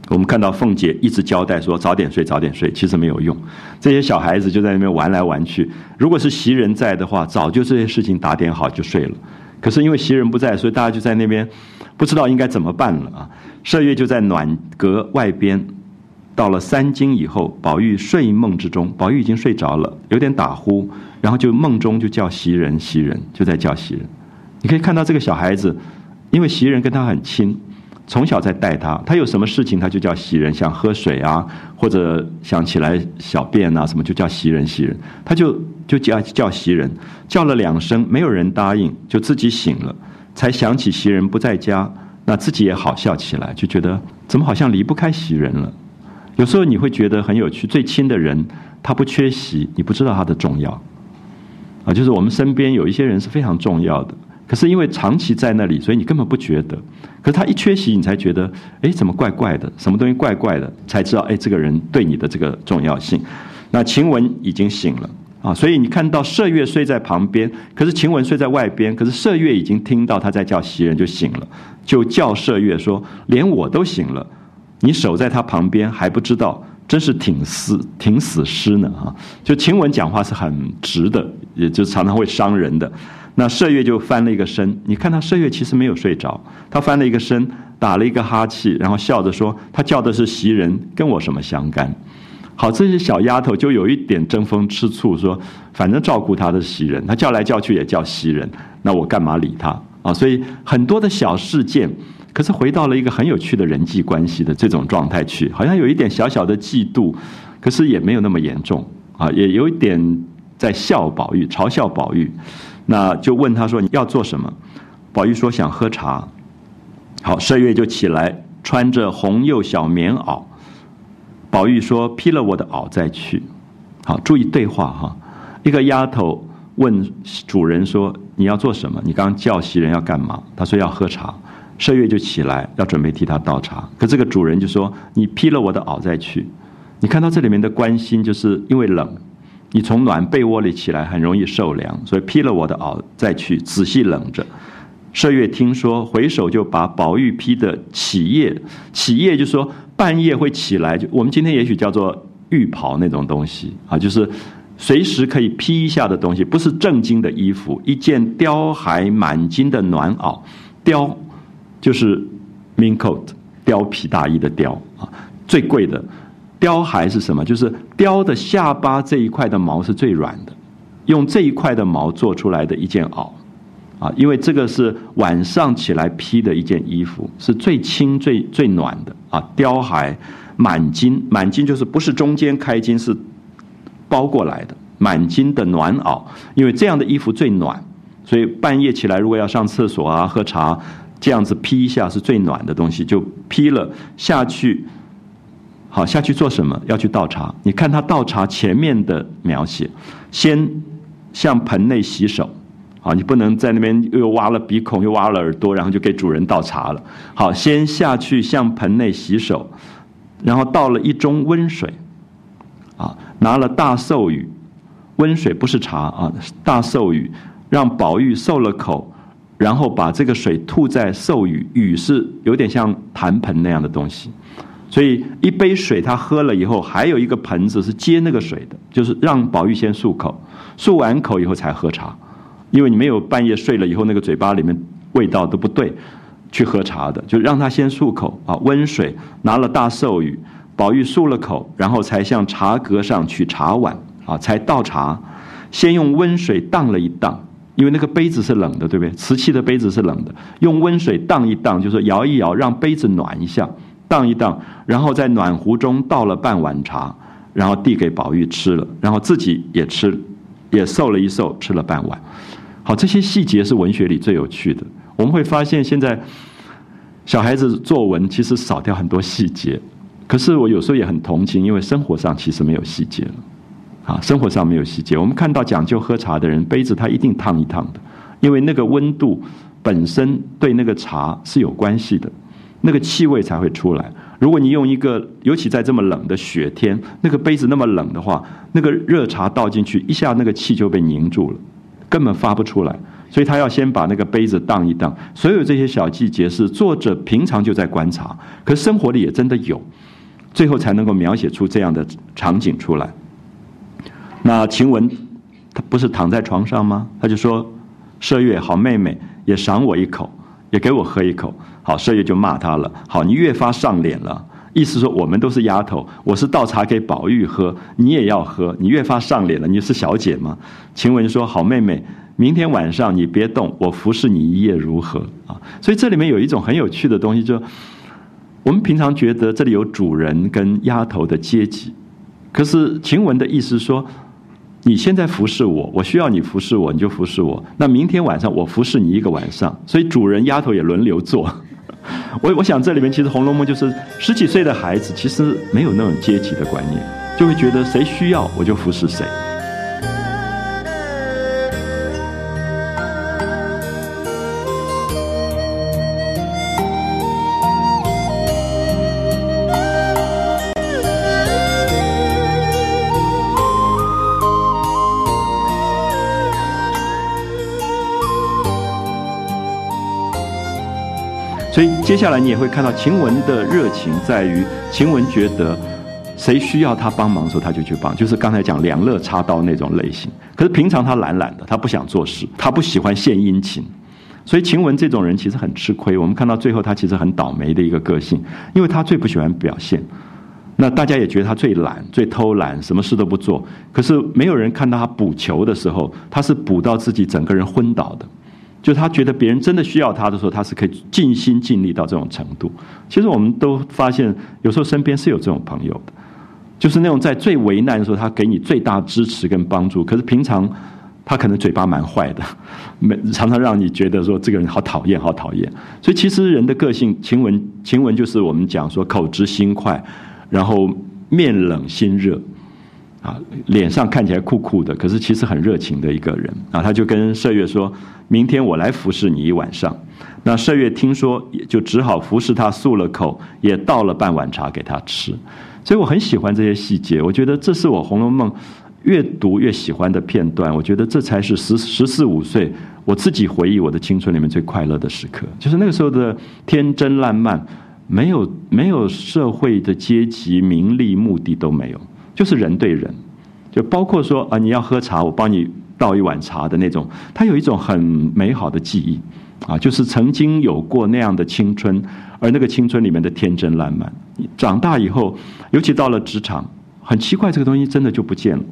我们看到凤姐一直交代说早点睡，早点睡，其实没有用。这些小孩子就在那边玩来玩去。如果是袭人在的话，早就这些事情打点好就睡了。可是因为袭人不在，所以大家就在那边不知道应该怎么办了啊。麝月就在暖阁外边。到了三更以后，宝玉睡梦之中，宝玉已经睡着了，有点打呼，然后就梦中就叫袭人，袭人就在叫袭人。你可以看到这个小孩子，因为袭人跟他很亲，从小在带他，他有什么事情他就叫袭人，想喝水啊，或者想起来小便啊什么就叫袭人，袭人，他就就叫叫袭人，叫了两声，没有人答应，就自己醒了，才想起袭人不在家，那自己也好笑起来，就觉得怎么好像离不开袭人了。有时候你会觉得很有趣，最亲的人他不缺席，你不知道他的重要，啊，就是我们身边有一些人是非常重要的。可是因为长期在那里，所以你根本不觉得。可是他一缺席，你才觉得，哎，怎么怪怪的？什么东西怪怪的？才知道，哎，这个人对你的这个重要性。那晴雯已经醒了啊，所以你看到麝月睡在旁边，可是晴雯睡在外边。可是麝月已经听到他在叫袭人，就醒了，就叫麝月说：“连我都醒了，你守在他旁边还不知道，真是挺死挺死尸呢啊！”就晴雯讲话是很直的，也就常常会伤人的。那麝月就翻了一个身，你看他麝月其实没有睡着，他翻了一个身，打了一个哈气，然后笑着说：“他叫的是袭人，跟我什么相干？”好，这些小丫头就有一点争风吃醋，说：“反正照顾她的袭人，她叫来叫去也叫袭人，那我干嘛理她啊？”所以很多的小事件，可是回到了一个很有趣的人际关系的这种状态去，好像有一点小小的嫉妒，可是也没有那么严重啊，也有一点在笑宝玉，嘲笑宝玉。那就问他说：“你要做什么？”宝玉说：“想喝茶。”好，麝月就起来，穿着红釉小棉袄。宝玉说：“披了我的袄再去。”好，注意对话哈。一个丫头问主人说：“你要做什么？你刚叫袭人要干嘛？”他说：“要喝茶。”麝月就起来要准备替他倒茶，可这个主人就说：“你披了我的袄再去。”你看到这里面的关心，就是因为冷，你从暖被窝里起来很容易受凉，所以披了我的袄再去，仔细冷着。麝月听说，回首就把宝玉披的起夜，起夜就说半夜会起来，就我们今天也许叫做浴袍那种东西啊，就是随时可以披一下的东西，不是正经的衣服，一件貂还满襟的暖袄，貂。就是 min coat 貂皮大衣的貂啊，最贵的貂还是什么？就是貂的下巴这一块的毛是最软的，用这一块的毛做出来的一件袄啊，因为这个是晚上起来披的一件衣服，是最轻最最暖的啊。貂还满襟，满襟就是不是中间开襟，是包过来的满襟的暖袄，因为这样的衣服最暖，所以半夜起来如果要上厕所啊、喝茶。这样子披一下是最暖的东西，就披了下去。好，下去做什么？要去倒茶。你看他倒茶前面的描写，先向盆内洗手。啊，你不能在那边又挖了鼻孔，又挖了耳朵，然后就给主人倒茶了。好，先下去向盆内洗手，然后倒了一盅温水。啊，拿了大寿雨，温水不是茶啊，大寿雨让宝玉受了口。然后把这个水吐在寿雨，雨是有点像坛盆那样的东西，所以一杯水他喝了以后，还有一个盆子是接那个水的，就是让宝玉先漱口，漱完口以后才喝茶，因为你没有半夜睡了以后那个嘴巴里面味道都不对，去喝茶的，就让他先漱口啊，温水拿了大寿语，宝玉漱了口，然后才向茶阁上取茶碗啊，才倒茶，先用温水荡了一荡。因为那个杯子是冷的，对不对？瓷器的杯子是冷的，用温水荡一荡，就是摇一摇，让杯子暖一下，荡一荡，然后在暖壶中倒了半碗茶，然后递给宝玉吃了，然后自己也吃，也受了一受，吃了半碗。好，这些细节是文学里最有趣的。我们会发现，现在小孩子作文其实少掉很多细节，可是我有时候也很同情，因为生活上其实没有细节了。啊，生活上没有细节。我们看到讲究喝茶的人，杯子他一定烫一烫的，因为那个温度本身对那个茶是有关系的，那个气味才会出来。如果你用一个，尤其在这么冷的雪天，那个杯子那么冷的话，那个热茶倒进去，一下那个气就被凝住了，根本发不出来。所以他要先把那个杯子荡一荡。所有这些小细节是作者平常就在观察，可生活里也真的有，最后才能够描写出这样的场景出来。那晴雯，她不是躺在床上吗？她就说：“麝月好妹妹，也赏我一口，也给我喝一口。”好，麝月就骂她了：“好，你越发上脸了。”意思说我们都是丫头，我是倒茶给宝玉喝，你也要喝，你越发上脸了。你是小姐吗？晴雯说：“好妹妹，明天晚上你别动，我服侍你一夜如何？”啊，所以这里面有一种很有趣的东西，就我们平常觉得这里有主人跟丫头的阶级，可是晴雯的意思说。你现在服侍我，我需要你服侍我，你就服侍我。那明天晚上我服侍你一个晚上，所以主人丫头也轮流做。我我想这里面其实《红楼梦》就是十几岁的孩子，其实没有那种阶级的观念，就会觉得谁需要我就服侍谁。下来你也会看到晴雯的热情在于，晴雯觉得谁需要他帮忙的时候，他就去帮，就是刚才讲两肋插刀那种类型。可是平常他懒懒的，他不想做事，他不喜欢献殷勤，所以晴雯这种人其实很吃亏。我们看到最后，他其实很倒霉的一个个性，因为他最不喜欢表现。那大家也觉得他最懒、最偷懒，什么事都不做。可是没有人看到他补球的时候，他是补到自己整个人昏倒的。就他觉得别人真的需要他的时候，他是可以尽心尽力到这种程度。其实我们都发现，有时候身边是有这种朋友的，就是那种在最为难的时候，他给你最大支持跟帮助。可是平常他可能嘴巴蛮坏的，没常常让你觉得说这个人好讨厌，好讨厌。所以其实人的个性，晴雯晴雯就是我们讲说口直心快，然后面冷心热。啊，脸上看起来酷酷的，可是其实很热情的一个人啊。他就跟麝月说：“明天我来服侍你一晚上。”那麝月听说，就只好服侍他漱了口，也倒了半碗茶给他吃。所以我很喜欢这些细节，我觉得这是我《红楼梦》越读越喜欢的片段。我觉得这才是十十四五岁我自己回忆我的青春里面最快乐的时刻，就是那个时候的天真烂漫，没有没有社会的阶级、名利、目的都没有。就是人对人，就包括说啊，你要喝茶，我帮你倒一碗茶的那种，他有一种很美好的记忆，啊，就是曾经有过那样的青春，而那个青春里面的天真烂漫，长大以后，尤其到了职场，很奇怪，这个东西真的就不见了，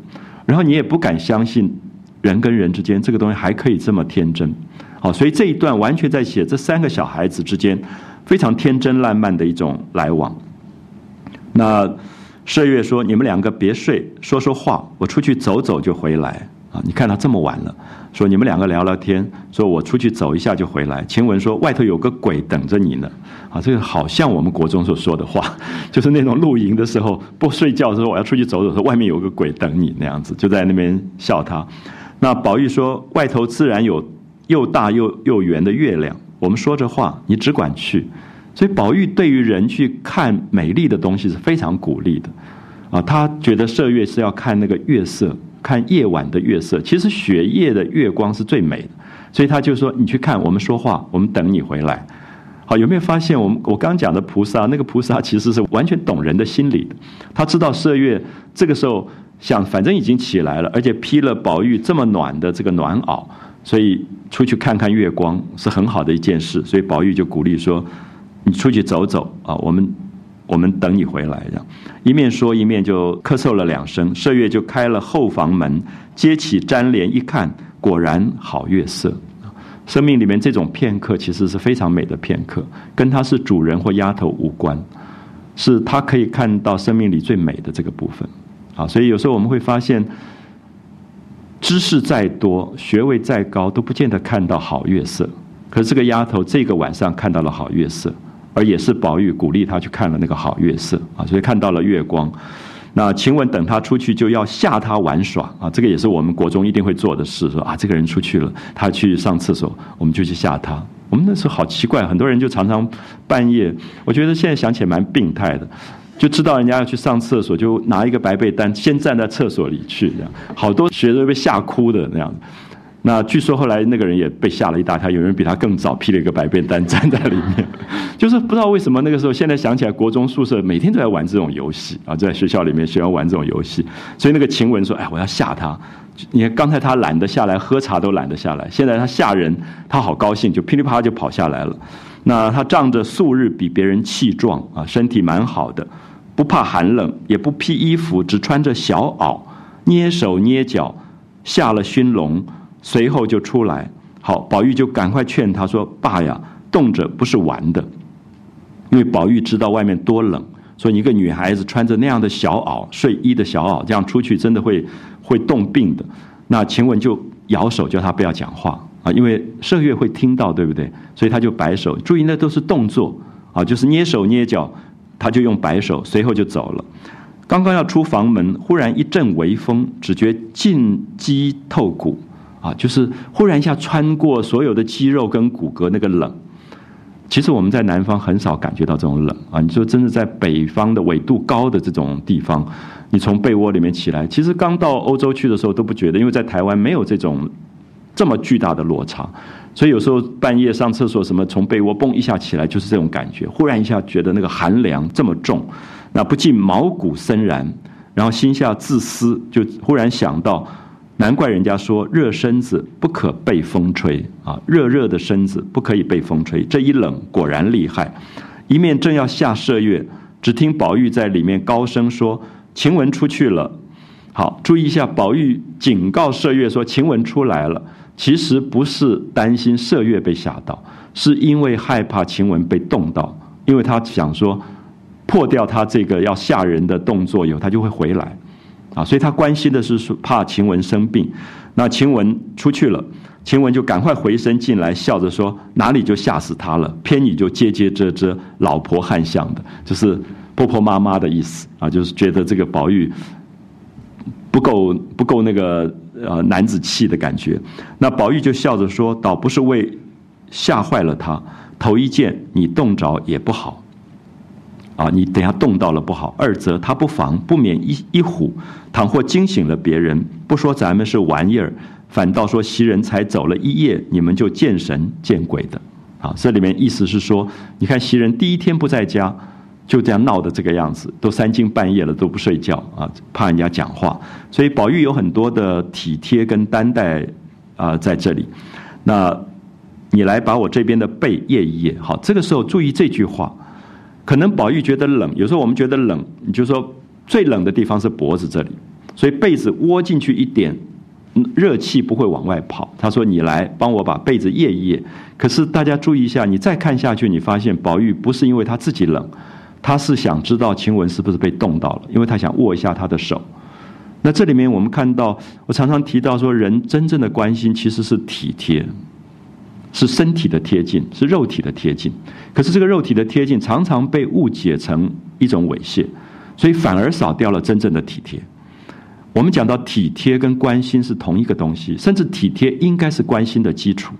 然后你也不敢相信人跟人之间这个东西还可以这么天真，好，所以这一段完全在写这三个小孩子之间非常天真烂漫的一种来往，那。麝月说：“你们两个别睡，说说话，我出去走走就回来。啊，你看他这么晚了，说你们两个聊聊天，说我出去走一下就回来。”晴雯说：“外头有个鬼等着你呢。”啊，这个好像我们国中所说的话，就是那种露营的时候不睡觉的时候，我要出去走走，说外面有个鬼等你那样子，就在那边笑他。那宝玉说：“外头自然有又大又又圆的月亮，我们说着话，你只管去。”所以宝玉对于人去看美丽的东西是非常鼓励的，啊，他觉得射月是要看那个月色，看夜晚的月色。其实雪夜的月光是最美的，所以他就说：“你去看，我们说话，我们等你回来。”好，有没有发现我们我刚讲的菩萨，那个菩萨其实是完全懂人的心理的。他知道射月这个时候想，反正已经起来了，而且披了宝玉这么暖的这个暖袄，所以出去看看月光是很好的一件事。所以宝玉就鼓励说。你出去走走啊，我们我们等你回来。这样一面说一面就咳嗽了两声，麝月就开了后房门，揭起粘帘一看，果然好月色。生命里面这种片刻其实是非常美的片刻，跟他是主人或丫头无关，是他可以看到生命里最美的这个部分。啊，所以有时候我们会发现，知识再多，学位再高，都不见得看到好月色。可是这个丫头这个晚上看到了好月色。而也是宝玉鼓励他去看了那个好月色啊，所以看到了月光。那晴雯等他出去就要吓他玩耍啊，这个也是我们国中一定会做的事。说啊，这个人出去了，他去上厕所，我们就去吓他。我们那时候好奇怪，很多人就常常半夜，我觉得现在想起来蛮病态的，就知道人家要去上厕所，就拿一个白被单，先站在厕所里去，这样好多学生被吓哭的那样。那据说后来那个人也被吓了一大跳，有人比他更早披了一个白便单站在里面，就是不知道为什么那个时候，现在想起来，国中宿舍每天都在玩这种游戏啊，在学校里面喜欢玩这种游戏，所以那个晴雯说：“哎，我要吓他。”你看刚才他懒得下来喝茶都懒得下来，现在他吓人，他好高兴，就噼里啪啦就跑下来了。那他仗着素日比别人气壮啊，身体蛮好的，不怕寒冷，也不披衣服，只穿着小袄，捏手捏脚，下了熏笼。随后就出来，好，宝玉就赶快劝他说：“爸呀，冻着不是玩的。”因为宝玉知道外面多冷，所以一个女孩子穿着那样的小袄、睡衣的小袄，这样出去真的会会冻病的。那晴雯就摇手叫他不要讲话啊，因为麝月会听到，对不对？所以他就摆手，注意那都是动作啊，就是捏手捏脚，他就用摆手，随后就走了。刚刚要出房门，忽然一阵微风，只觉进肌透骨。啊，就是忽然一下穿过所有的肌肉跟骨骼，那个冷。其实我们在南方很少感觉到这种冷啊。你说真的，在北方的纬度高的这种地方，你从被窝里面起来，其实刚到欧洲去的时候都不觉得，因为在台湾没有这种这么巨大的落差。所以有时候半夜上厕所什么，从被窝蹦一下起来，就是这种感觉。忽然一下觉得那个寒凉这么重，那不禁毛骨森然，然后心下自私，就忽然想到。难怪人家说热身子不可被风吹啊，热热的身子不可以被风吹。这一冷果然厉害。一面正要下麝月，只听宝玉在里面高声说：“晴雯出去了。”好，注意一下，宝玉警告麝月说：“晴雯出来了。”其实不是担心麝月被吓到，是因为害怕晴雯被冻到，因为他想说破掉他这个要吓人的动作以后，他就会回来。啊，所以他关心的是说怕晴雯生病，那晴雯出去了，晴雯就赶快回身进来，笑着说：“哪里就吓死他了？偏你就接接遮遮，老婆汉相的，就是婆婆妈妈的意思啊，就是觉得这个宝玉不够不够那个呃男子气的感觉。那宝玉就笑着说：“倒不是为吓坏了他，头一件你冻着也不好。”啊，你等下冻到了不好。二则他不防，不免一一唬，倘或惊醒了别人，不说咱们是玩意儿，反倒说袭人才走了一夜，你们就见神见鬼的。啊，这里面意思是说，你看袭人第一天不在家，就这样闹的这个样子，都三更半夜了都不睡觉啊，怕人家讲话。所以宝玉有很多的体贴跟担待啊，在这里。那你来把我这边的背掖一掖。好，这个时候注意这句话。可能宝玉觉得冷，有时候我们觉得冷，你就说最冷的地方是脖子这里，所以被子窝进去一点，热气不会往外跑。他说：“你来帮我把被子掖一掖。”可是大家注意一下，你再看下去，你发现宝玉不是因为他自己冷，他是想知道晴雯是不是被冻到了，因为他想握一下他的手。那这里面我们看到，我常常提到说，人真正的关心其实是体贴。是身体的贴近，是肉体的贴近，可是这个肉体的贴近常常被误解成一种猥亵，所以反而少掉了真正的体贴。我们讲到体贴跟关心是同一个东西，甚至体贴应该是关心的基础。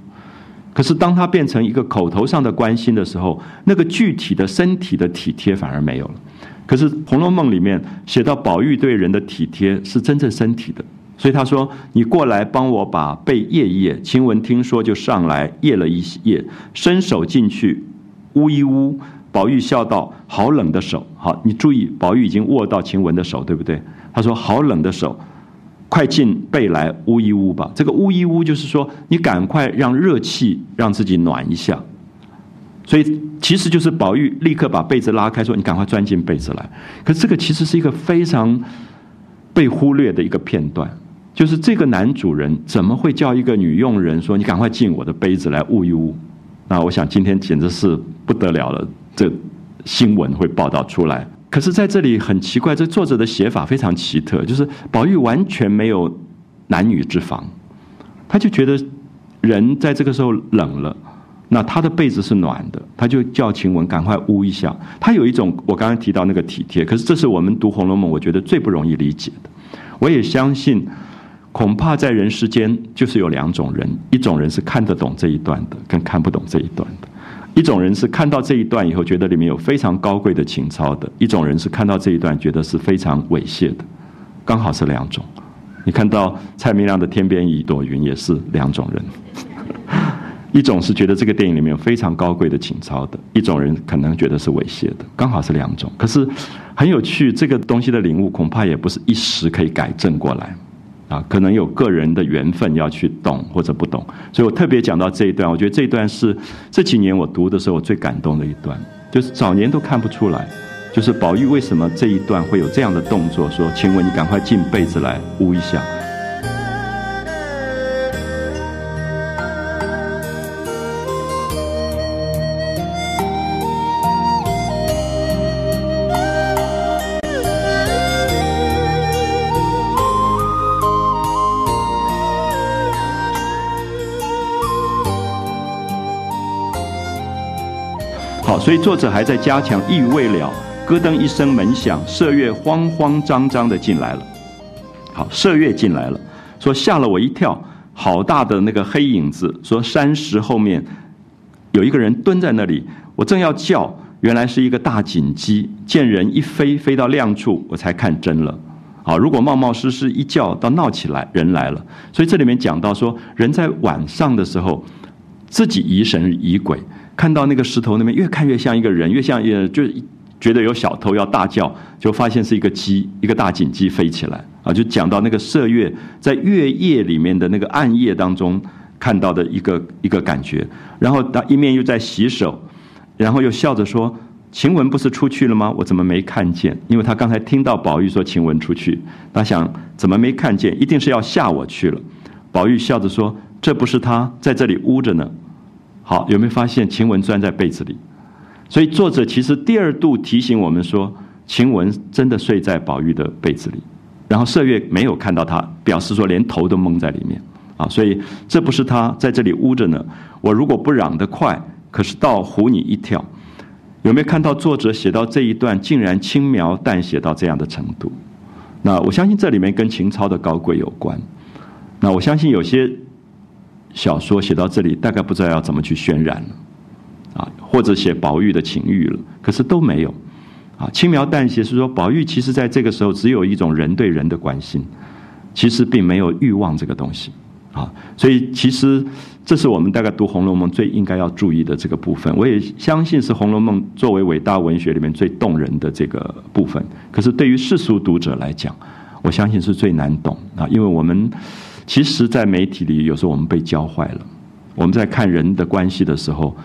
可是当它变成一个口头上的关心的时候，那个具体的身体的体贴反而没有了。可是《红楼梦》里面写到宝玉对人的体贴是真正身体的。所以他说：“你过来帮我把被掖一掖。”晴雯听说就上来掖了一掖，伸手进去，捂一捂。宝玉笑道：“好冷的手。”好，你注意，宝玉已经握到晴雯的手，对不对？他说：“好冷的手，快进被来捂一捂吧。”这个捂一捂就是说，你赶快让热气让自己暖一下。所以其实就是宝玉立刻把被子拉开，说：“你赶快钻进被子来。”可这个其实是一个非常被忽略的一个片段。就是这个男主人怎么会叫一个女佣人说：“你赶快进我的杯子来捂一捂。”那我想今天简直是不得了了，这新闻会报道出来。可是在这里很奇怪，这作者的写法非常奇特，就是宝玉完全没有男女之防，他就觉得人在这个时候冷了，那他的被子是暖的，他就叫晴雯赶快捂一下。他有一种我刚刚提到那个体贴，可是这是我们读《红楼梦》我觉得最不容易理解的。我也相信。恐怕在人世间，就是有两种人：一种人是看得懂这一段的，跟看不懂这一段的；一种人是看到这一段以后，觉得里面有非常高贵的情操的；一种人是看到这一段，觉得是非常猥亵的。刚好是两种。你看到蔡明亮的《天边一朵云》也是两种人：一种是觉得这个电影里面有非常高贵的情操的；一种人可能觉得是猥亵的。刚好是两种。可是很有趣，这个东西的领悟恐怕也不是一时可以改正过来。啊，可能有个人的缘分要去懂或者不懂，所以我特别讲到这一段。我觉得这一段是这几年我读的时候我最感动的一段，就是早年都看不出来，就是宝玉为什么这一段会有这样的动作，说：“晴雯，你赶快进被子来捂一下。”所以作者还在加强，意未了，咯噔一声门响，麝月慌慌张张的进来了。好，麝月进来了，说吓了我一跳，好大的那个黑影子，说山石后面有一个人蹲在那里，我正要叫，原来是一个大锦鸡，见人一飞，飞到亮处，我才看真了。好，如果冒冒失失一叫，到闹起来，人来了。所以这里面讲到说，人在晚上的时候，自己疑神疑鬼。看到那个石头那边，越看越像一个人，越像也就觉得有小偷要大叫，就发现是一个鸡，一个大锦鸡飞起来啊！就讲到那个麝月在月夜里面的那个暗夜当中看到的一个一个感觉，然后他一面又在洗手，然后又笑着说：“晴雯不是出去了吗？我怎么没看见？”因为他刚才听到宝玉说晴雯出去，他想怎么没看见？一定是要吓我去了。宝玉笑着说：“这不是他在这里捂着呢。”好，有没有发现晴雯钻在被子里？所以作者其实第二度提醒我们说，晴雯真的睡在宝玉的被子里，然后麝月没有看到他，表示说连头都蒙在里面啊。所以这不是他在这里捂着呢。我如果不嚷得快，可是倒唬你一跳。有没有看到作者写到这一段，竟然轻描淡写到这样的程度？那我相信这里面跟情操的高贵有关。那我相信有些小说写到这里，大概不知道要怎么去渲染了，啊，或者写宝玉的情欲了，可是都没有，啊，轻描淡写是说宝玉其实在这个时候只有一种人对人的关心，其实并没有欲望这个东西，啊，所以其实这是我们大概读《红楼梦》最应该要注意的这个部分。我也相信是《红楼梦》作为伟大文学里面最动人的这个部分，可是对于世俗读者来讲，我相信是最难懂啊，因为我们。其实，在媒体里，有时候我们被教坏了。我们在看人的关系的时候，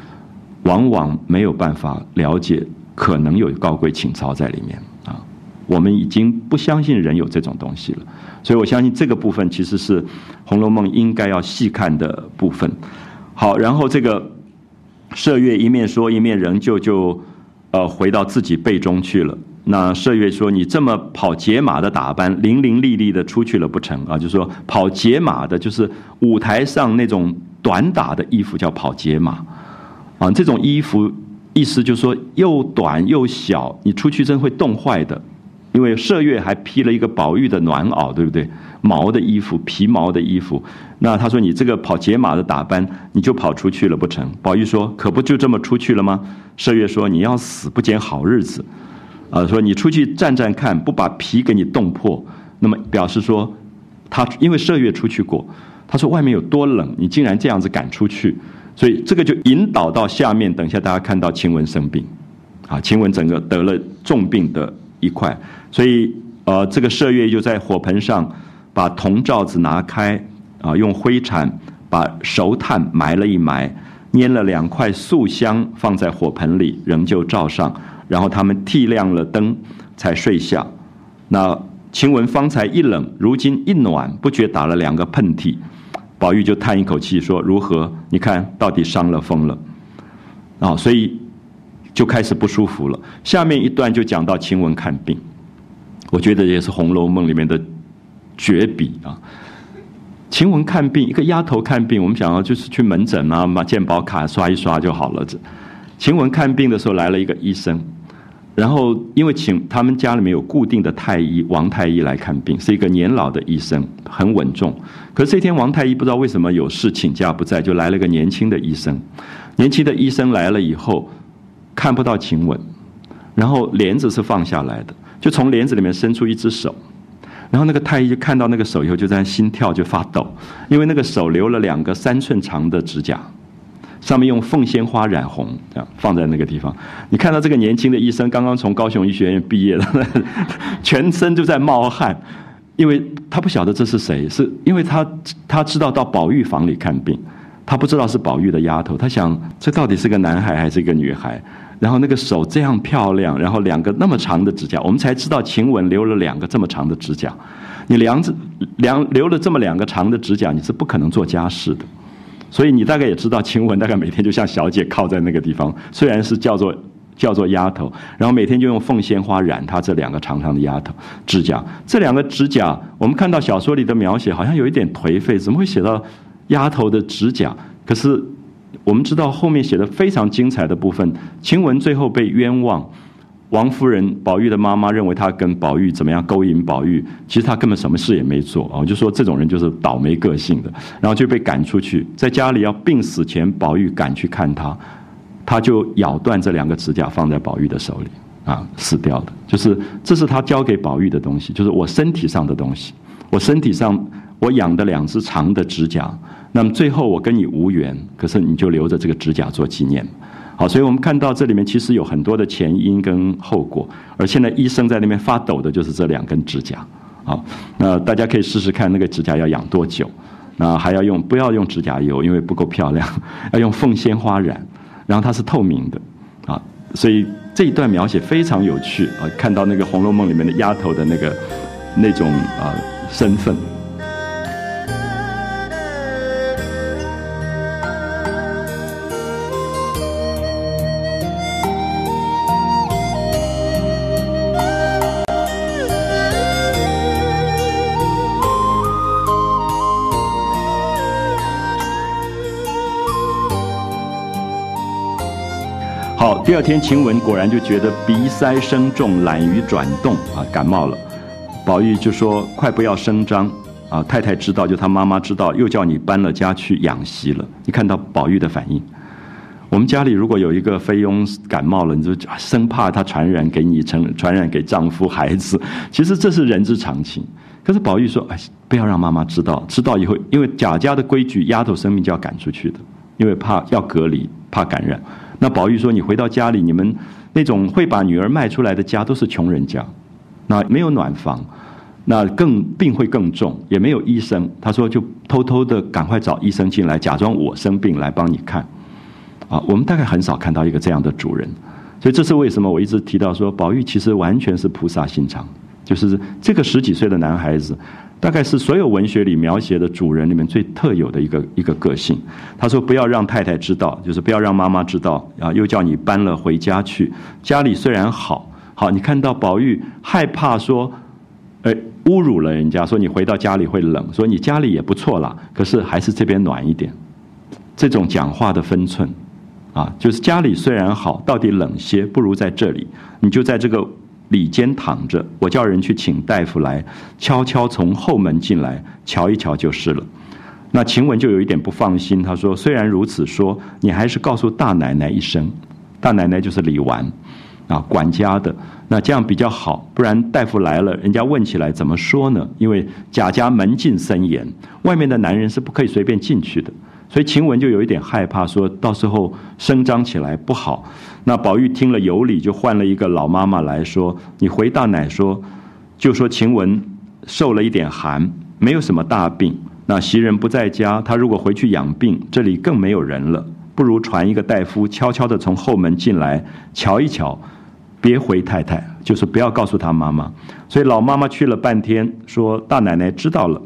往往没有办法了解可能有高贵情操在里面啊。我们已经不相信人有这种东西了，所以我相信这个部分其实是《红楼梦》应该要细看的部分。好，然后这个麝月一面说一面仍旧就呃回到自己背中去了。那麝月说：“你这么跑解马的打扮，伶伶俐俐的出去了不成啊？就说跑解马的，就是舞台上那种短打的衣服叫跑解马，啊，这种衣服意思就是说又短又小，你出去真会冻坏的。因为麝月还披了一个宝玉的暖袄，对不对？毛的衣服，皮毛的衣服。那他说你这个跑解马的打扮，你就跑出去了不成？宝玉说：可不就这么出去了吗？麝月说：你要死不捡好日子。”啊，说你出去站站看，不把皮给你冻破，那么表示说，他因为麝月出去过，他说外面有多冷，你竟然这样子赶出去，所以这个就引导到下面，等一下大家看到晴雯生病，啊，晴雯整个得了重病的一块，所以呃，这个麝月就在火盆上把铜罩子拿开，啊，用灰铲把熟炭埋了一埋，拈了两块素香放在火盆里，仍旧照上。然后他们替亮了灯，才睡下。那晴雯方才一冷，如今一暖，不觉打了两个喷嚏。宝玉就叹一口气说：“如何？你看到底伤了风了。”啊，所以就开始不舒服了。下面一段就讲到晴雯看病，我觉得也是《红楼梦》里面的绝笔啊。晴雯看病，一个丫头看病，我们想要就是去门诊啊，把健保卡刷一刷就好了。这晴雯看病的时候来了一个医生。然后，因为请他们家里面有固定的太医王太医来看病，是一个年老的医生，很稳重。可是这天王太医不知道为什么有事请假不在，就来了个年轻的医生。年轻的医生来了以后，看不到晴雯，然后帘子是放下来的，就从帘子里面伸出一只手，然后那个太医就看到那个手以后，就在心跳就发抖，因为那个手留了两个三寸长的指甲。上面用凤仙花染红，这样放在那个地方。你看到这个年轻的医生刚刚从高雄医学院毕业的，全身就在冒汗，因为他不晓得这是谁，是因为他他知道到宝玉房里看病，他不知道是宝玉的丫头，他想这到底是个男孩还是一个女孩？然后那个手这样漂亮，然后两个那么长的指甲，我们才知道晴雯留了两个这么长的指甲。你两指两留了这么两个长的指甲，你是不可能做家事的。所以你大概也知道，晴雯大概每天就像小姐靠在那个地方，虽然是叫做叫做丫头，然后每天就用凤仙花染她这两个长长的丫头指甲。这两个指甲，我们看到小说里的描写好像有一点颓废，怎么会写到丫头的指甲？可是我们知道后面写的非常精彩的部分，晴雯最后被冤枉。王夫人，宝玉的妈妈认为她跟宝玉怎么样勾引宝玉，其实她根本什么事也没做啊，就说这种人就是倒霉个性的，然后就被赶出去，在家里要病死前，宝玉赶去看她，她就咬断这两个指甲放在宝玉的手里啊，死掉的，就是这是她交给宝玉的东西，就是我身体上的东西，我身体上我养的两只长的指甲，那么最后我跟你无缘，可是你就留着这个指甲做纪念。好，所以我们看到这里面其实有很多的前因跟后果，而现在医生在那边发抖的就是这两根指甲。好，那大家可以试试看那个指甲要养多久，那还要用不要用指甲油，因为不够漂亮，要用凤仙花染，然后它是透明的，啊，所以这一段描写非常有趣啊，看到那个《红楼梦》里面的丫头的那个那种啊身份。二天，晴雯果然就觉得鼻塞声重，懒于转动啊，感冒了。宝玉就说：“快不要声张啊！”太太知道，就他妈妈知道，又叫你搬了家去养息了。你看到宝玉的反应？我们家里如果有一个菲佣感冒了，你就生怕她传染给你，传传染给丈夫、孩子。其实这是人之常情。可是宝玉说：“哎，不要让妈妈知道，知道以后，因为贾家的规矩，丫头生命就要赶出去的，因为怕要隔离，怕感染。”那宝玉说：“你回到家里，你们那种会把女儿卖出来的家都是穷人家，那没有暖房，那更病会更重，也没有医生。他说就偷偷的赶快找医生进来，假装我生病来帮你看。”啊，我们大概很少看到一个这样的主人，所以这是为什么我一直提到说，宝玉其实完全是菩萨心肠，就是这个十几岁的男孩子，大概是所有文学里描写的主人里面最特有的一个一个个性。他说不要让太太知道，就是不要让妈妈知道，啊，又叫你搬了回家去。家里虽然好，好，你看到宝玉害怕说，哎，侮辱了人家，说你回到家里会冷，说你家里也不错啦，可是还是这边暖一点，这种讲话的分寸。啊，就是家里虽然好，到底冷些，不如在这里。你就在这个里间躺着，我叫人去请大夫来，悄悄从后门进来，瞧一瞧就是了。那晴雯就有一点不放心，她说：“虽然如此说，你还是告诉大奶奶一声。大奶奶就是李纨，啊，管家的。那这样比较好，不然大夫来了，人家问起来怎么说呢？因为贾家门禁森严，外面的男人是不可以随便进去的。”所以晴雯就有一点害怕，说到时候声张起来不好。那宝玉听了有理，就换了一个老妈妈来说：“你回大奶说，就说晴雯受了一点寒，没有什么大病。那袭人不在家，她如果回去养病，这里更没有人了。不如传一个大夫，悄悄的从后门进来瞧一瞧，别回太太，就是不要告诉她妈妈。所以老妈妈去了半天，说大奶奶知道了，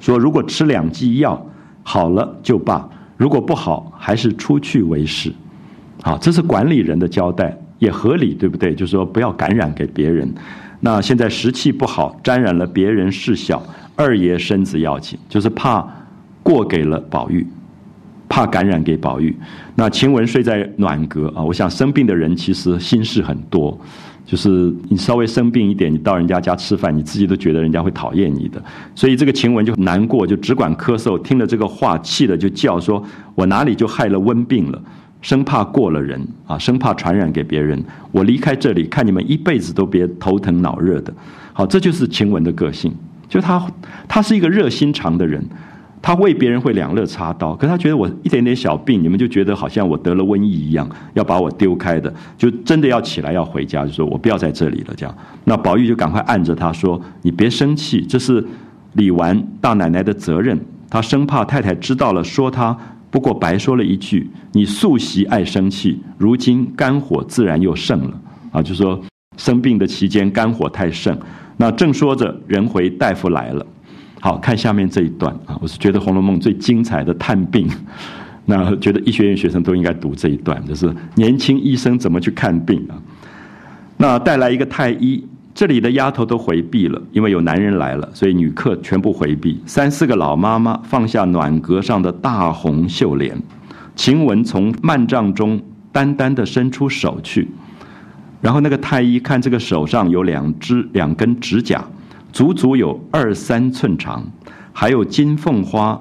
说如果吃两剂药。”好了就罢，如果不好，还是出去为是。好，这是管理人的交代，也合理，对不对？就是说不要感染给别人。那现在时气不好，沾染了别人事小，二爷身子要紧，就是怕过给了宝玉，怕感染给宝玉。那晴雯睡在暖阁啊，我想生病的人其实心事很多。就是你稍微生病一点，你到人家家吃饭，你自己都觉得人家会讨厌你的，所以这个晴雯就难过，就只管咳嗽。听了这个话，气的就叫说：“我哪里就害了温病了？生怕过了人啊，生怕传染给别人。我离开这里，看你们一辈子都别头疼脑热的。”好，这就是晴雯的个性，就他他是一个热心肠的人。他为别人会两肋插刀，可他觉得我一点点小病，你们就觉得好像我得了瘟疫一样，要把我丢开的，就真的要起来要回家，就说我不要在这里了。这样，那宝玉就赶快按着他说：“你别生气，这是李纨大奶奶的责任。她生怕太太知道了，说她不过白说了一句。你素习爱生气，如今肝火自然又盛了啊，就说生病的期间肝火太盛。那正说着，人回大夫来了。”好看下面这一段啊，我是觉得《红楼梦》最精彩的探病，那觉得医学院学生都应该读这一段，就是年轻医生怎么去看病啊？那带来一个太医，这里的丫头都回避了，因为有男人来了，所以女客全部回避。三四个老妈妈放下暖阁上的大红绣帘，晴雯从幔帐中单单的伸出手去，然后那个太医看这个手上有两只两根指甲。足足有二三寸长，还有金凤花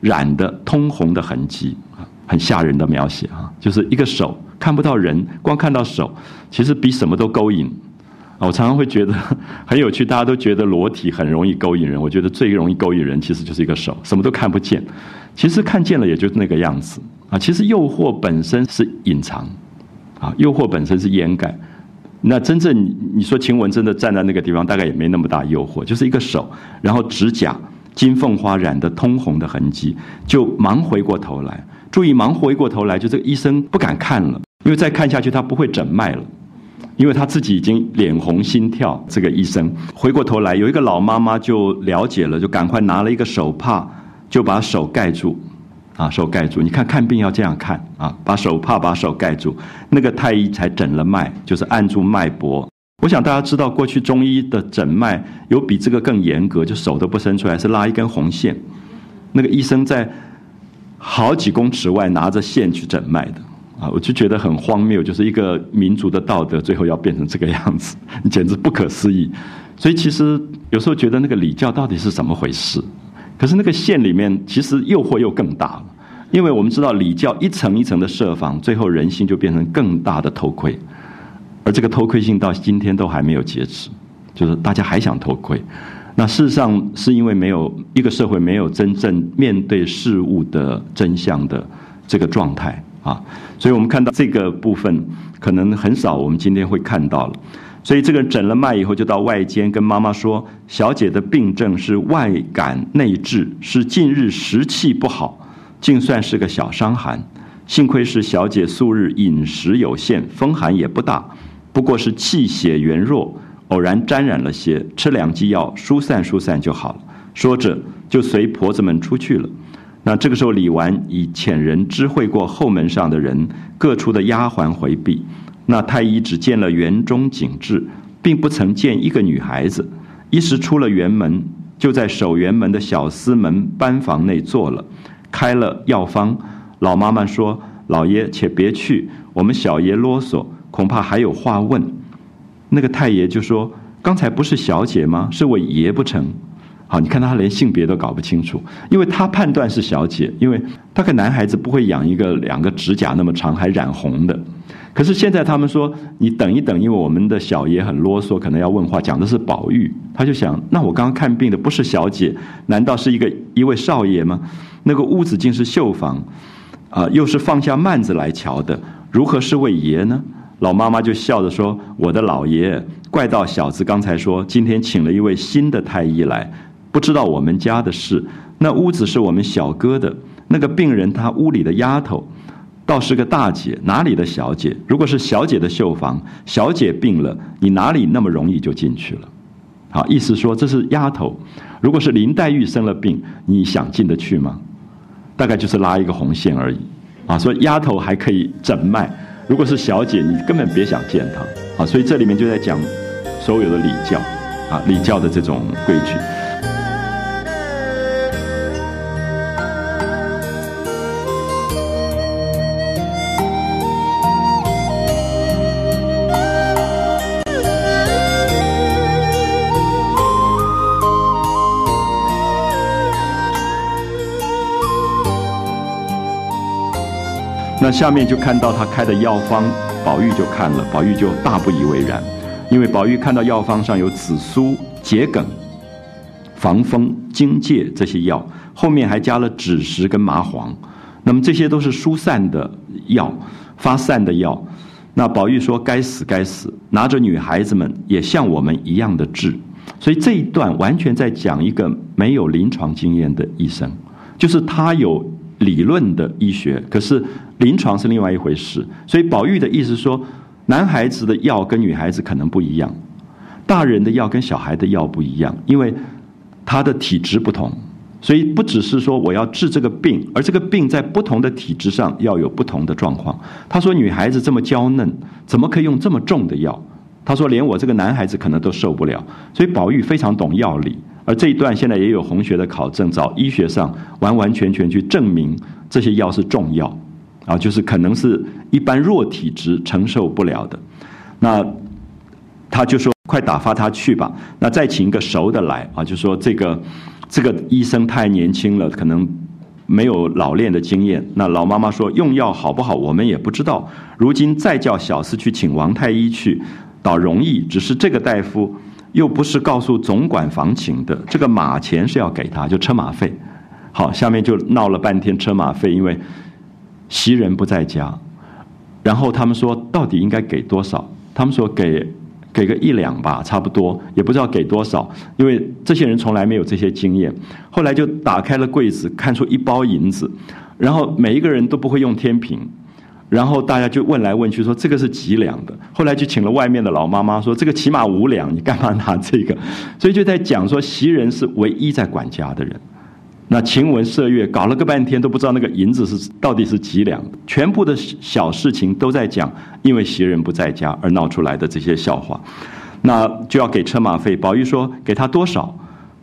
染的通红的痕迹，很吓人的描写啊，就是一个手看不到人，光看到手，其实比什么都勾引。我常常会觉得很有趣，大家都觉得裸体很容易勾引人，我觉得最容易勾引人其实就是一个手，什么都看不见，其实看见了也就那个样子啊。其实诱惑本身是隐藏啊，诱惑本身是掩盖。那真正你说晴雯真的站在那个地方，大概也没那么大诱惑，就是一个手，然后指甲金凤花染的通红的痕迹，就忙回过头来。注意，忙回过头来，就这个医生不敢看了，因为再看下去他不会诊脉了，因为他自己已经脸红心跳。这个医生回过头来，有一个老妈妈就了解了，就赶快拿了一个手帕，就把手盖住。啊，手盖住，你看看病要这样看啊，把手帕把手盖住，那个太医才诊了脉，就是按住脉搏。我想大家知道，过去中医的诊脉有比这个更严格，就手都不伸出来，是拉一根红线。那个医生在好几公尺外拿着线去诊脉的啊，我就觉得很荒谬，就是一个民族的道德最后要变成这个样子，简直不可思议。所以其实有时候觉得那个礼教到底是怎么回事？可是那个线里面其实诱惑又更大了，因为我们知道礼教一层一层的设防，最后人心就变成更大的偷窥，而这个偷窥性到今天都还没有截止，就是大家还想偷窥。那事实上是因为没有一个社会没有真正面对事物的真相的这个状态啊，所以我们看到这个部分可能很少，我们今天会看到了。所以这个诊了脉以后，就到外间跟妈妈说：“小姐的病症是外感内治，是近日食气不好，竟算是个小伤寒。幸亏是小姐素日饮食有限，风寒也不大，不过是气血元弱，偶然沾染了些，吃两剂药疏散疏散就好了。”说着就随婆子们出去了。那这个时候，李纨以遣人知会过后门上的人，各处的丫鬟回避。那太医只见了园中景致，并不曾见一个女孩子。一时出了园门，就在守园门的小厮门班房内坐了，开了药方。老妈妈说：“老爷且别去，我们小爷啰嗦，恐怕还有话问。”那个太爷就说：“刚才不是小姐吗？是我爷不成？”好，你看他连性别都搞不清楚，因为他判断是小姐，因为他个男孩子不会养一个两个指甲那么长还染红的。可是现在他们说你等一等，因为我们的小爷很啰嗦，可能要问话，讲的是宝玉。他就想，那我刚刚看病的不是小姐，难道是一个一位少爷吗？那个屋子竟是绣房，啊，又是放下幔子来瞧的，如何是位爷呢？老妈妈就笑着说：“我的老爷，怪到小子刚才说今天请了一位新的太医来，不知道我们家的事。那屋子是我们小哥的，那个病人他屋里的丫头。”倒是个大姐，哪里的小姐？如果是小姐的绣房，小姐病了，你哪里那么容易就进去了？好，意思说这是丫头。如果是林黛玉生了病，你想进得去吗？大概就是拉一个红线而已。啊，所以丫头还可以诊脉，如果是小姐，你根本别想见她。啊，所以这里面就在讲所有的礼教，啊，礼教的这种规矩。那下面就看到他开的药方，宝玉就看了，宝玉就大不以为然，因为宝玉看到药方上有紫苏、桔梗、防风、荆芥这些药，后面还加了枳实跟麻黄，那么这些都是疏散的药、发散的药。那宝玉说：“该死，该死！拿着女孩子们也像我们一样的治。”所以这一段完全在讲一个没有临床经验的医生，就是他有理论的医学，可是。临床是另外一回事，所以宝玉的意思说，男孩子的药跟女孩子可能不一样，大人的药跟小孩的药不一样，因为他的体质不同，所以不只是说我要治这个病，而这个病在不同的体质上要有不同的状况。他说女孩子这么娇嫩，怎么可以用这么重的药？他说连我这个男孩子可能都受不了。所以宝玉非常懂药理，而这一段现在也有红学的考证，找医学上完完全全去证明这些药是重药。啊，就是可能是一般弱体质承受不了的，那他就说快打发他去吧。那再请一个熟的来啊，就说这个这个医生太年轻了，可能没有老练的经验。那老妈妈说用药好不好，我们也不知道。如今再叫小厮去请王太医去，倒容易。只是这个大夫又不是告诉总管房请的，这个马钱是要给他，就车马费。好，下面就闹了半天车马费，因为。袭人不在家，然后他们说到底应该给多少？他们说给给个一两吧，差不多，也不知道给多少，因为这些人从来没有这些经验。后来就打开了柜子，看出一包银子，然后每一个人都不会用天平，然后大家就问来问去，说这个是几两的？后来就请了外面的老妈妈说，这个起码五两，你干嘛拿这个？所以就在讲说，袭人是唯一在管家的人。那晴雯麝月搞了个半天都不知道那个银子是到底是几两，全部的小事情都在讲，因为袭人不在家而闹出来的这些笑话，那就要给车马费。宝玉说给他多少？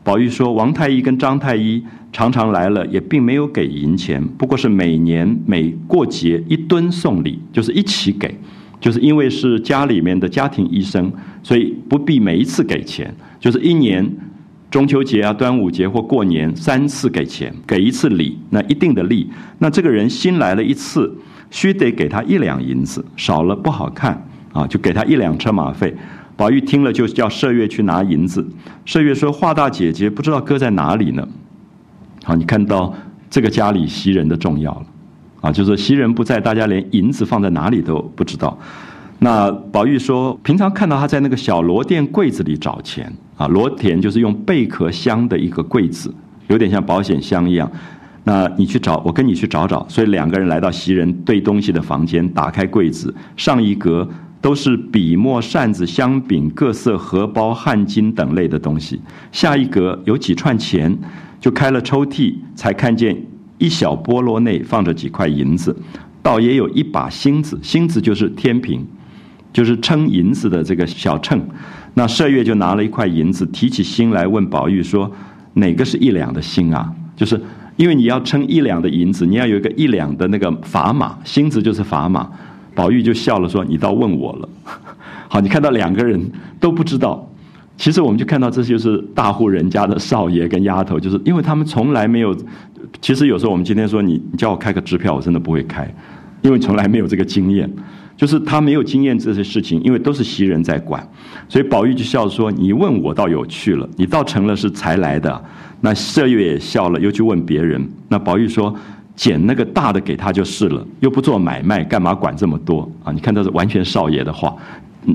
宝玉说：“王太医跟张太医常常来了，也并没有给银钱，不过是每年每过节一吨送礼，就是一起给，就是因为是家里面的家庭医生，所以不必每一次给钱，就是一年中秋节啊、端午节或过年三次给钱，给一次礼，那一定的利。那这个人新来了一次，须得给他一两银子，少了不好看啊，就给他一两车马费。”宝玉听了，就叫麝月去拿银子。麝月说：“华大姐姐不知道搁在哪里呢。”好，你看到这个家里袭人的重要了啊，就是袭人不在，大家连银子放在哪里都不知道。那宝玉说：“平常看到他在那个小罗店柜子里找钱啊，罗田就是用贝壳镶的一个柜子，有点像保险箱一样。那你去找，我跟你去找找。所以两个人来到袭人堆东西的房间，打开柜子，上一格。”都是笔墨扇子香饼各色荷包汗巾等类的东西。下一格有几串钱，就开了抽屉，才看见一小菠萝内放着几块银子，倒也有一把星子，星子就是天平，就是称银子的这个小秤。那麝月就拿了一块银子，提起心来问宝玉说：“哪个是一两的星啊？就是因为你要称一两的银子，你要有一个一两的那个砝码，星子就是砝码。”宝玉就笑了，说：“你倒问我了。”好，你看到两个人都不知道。其实我们就看到，这就是大户人家的少爷跟丫头，就是因为他们从来没有。其实有时候我们今天说你，你叫我开个支票，我真的不会开，因为从来没有这个经验。就是他没有经验这些事情，因为都是袭人在管，所以宝玉就笑说：“你问我倒有趣了，你倒成了是才来的。”那麝月也笑了，又去问别人。那宝玉说。捡那个大的给他就是了，又不做买卖，干嘛管这么多啊？你看，这是完全少爷的话，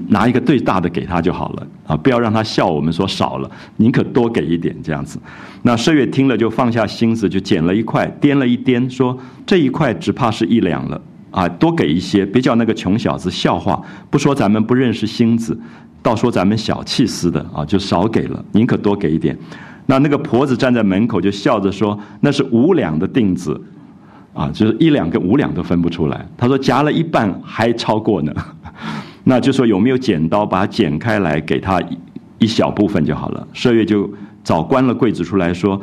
拿一个最大的给他就好了啊！不要让他笑我们说少了，宁可多给一点这样子。那麝月听了就放下心思，就捡了一块，掂了一掂，说这一块只怕是一两了啊，多给一些，别叫那个穷小子笑话。不说咱们不认识星子，倒说咱们小气似的啊，就少给了，宁可多给一点。那那个婆子站在门口就笑着说：“那是五两的锭子。”啊，就是一两跟五两都分不出来。他说夹了一半还超过呢，那就说有没有剪刀把它剪开来给他一小部分就好了。麝月就早关了柜子出来说，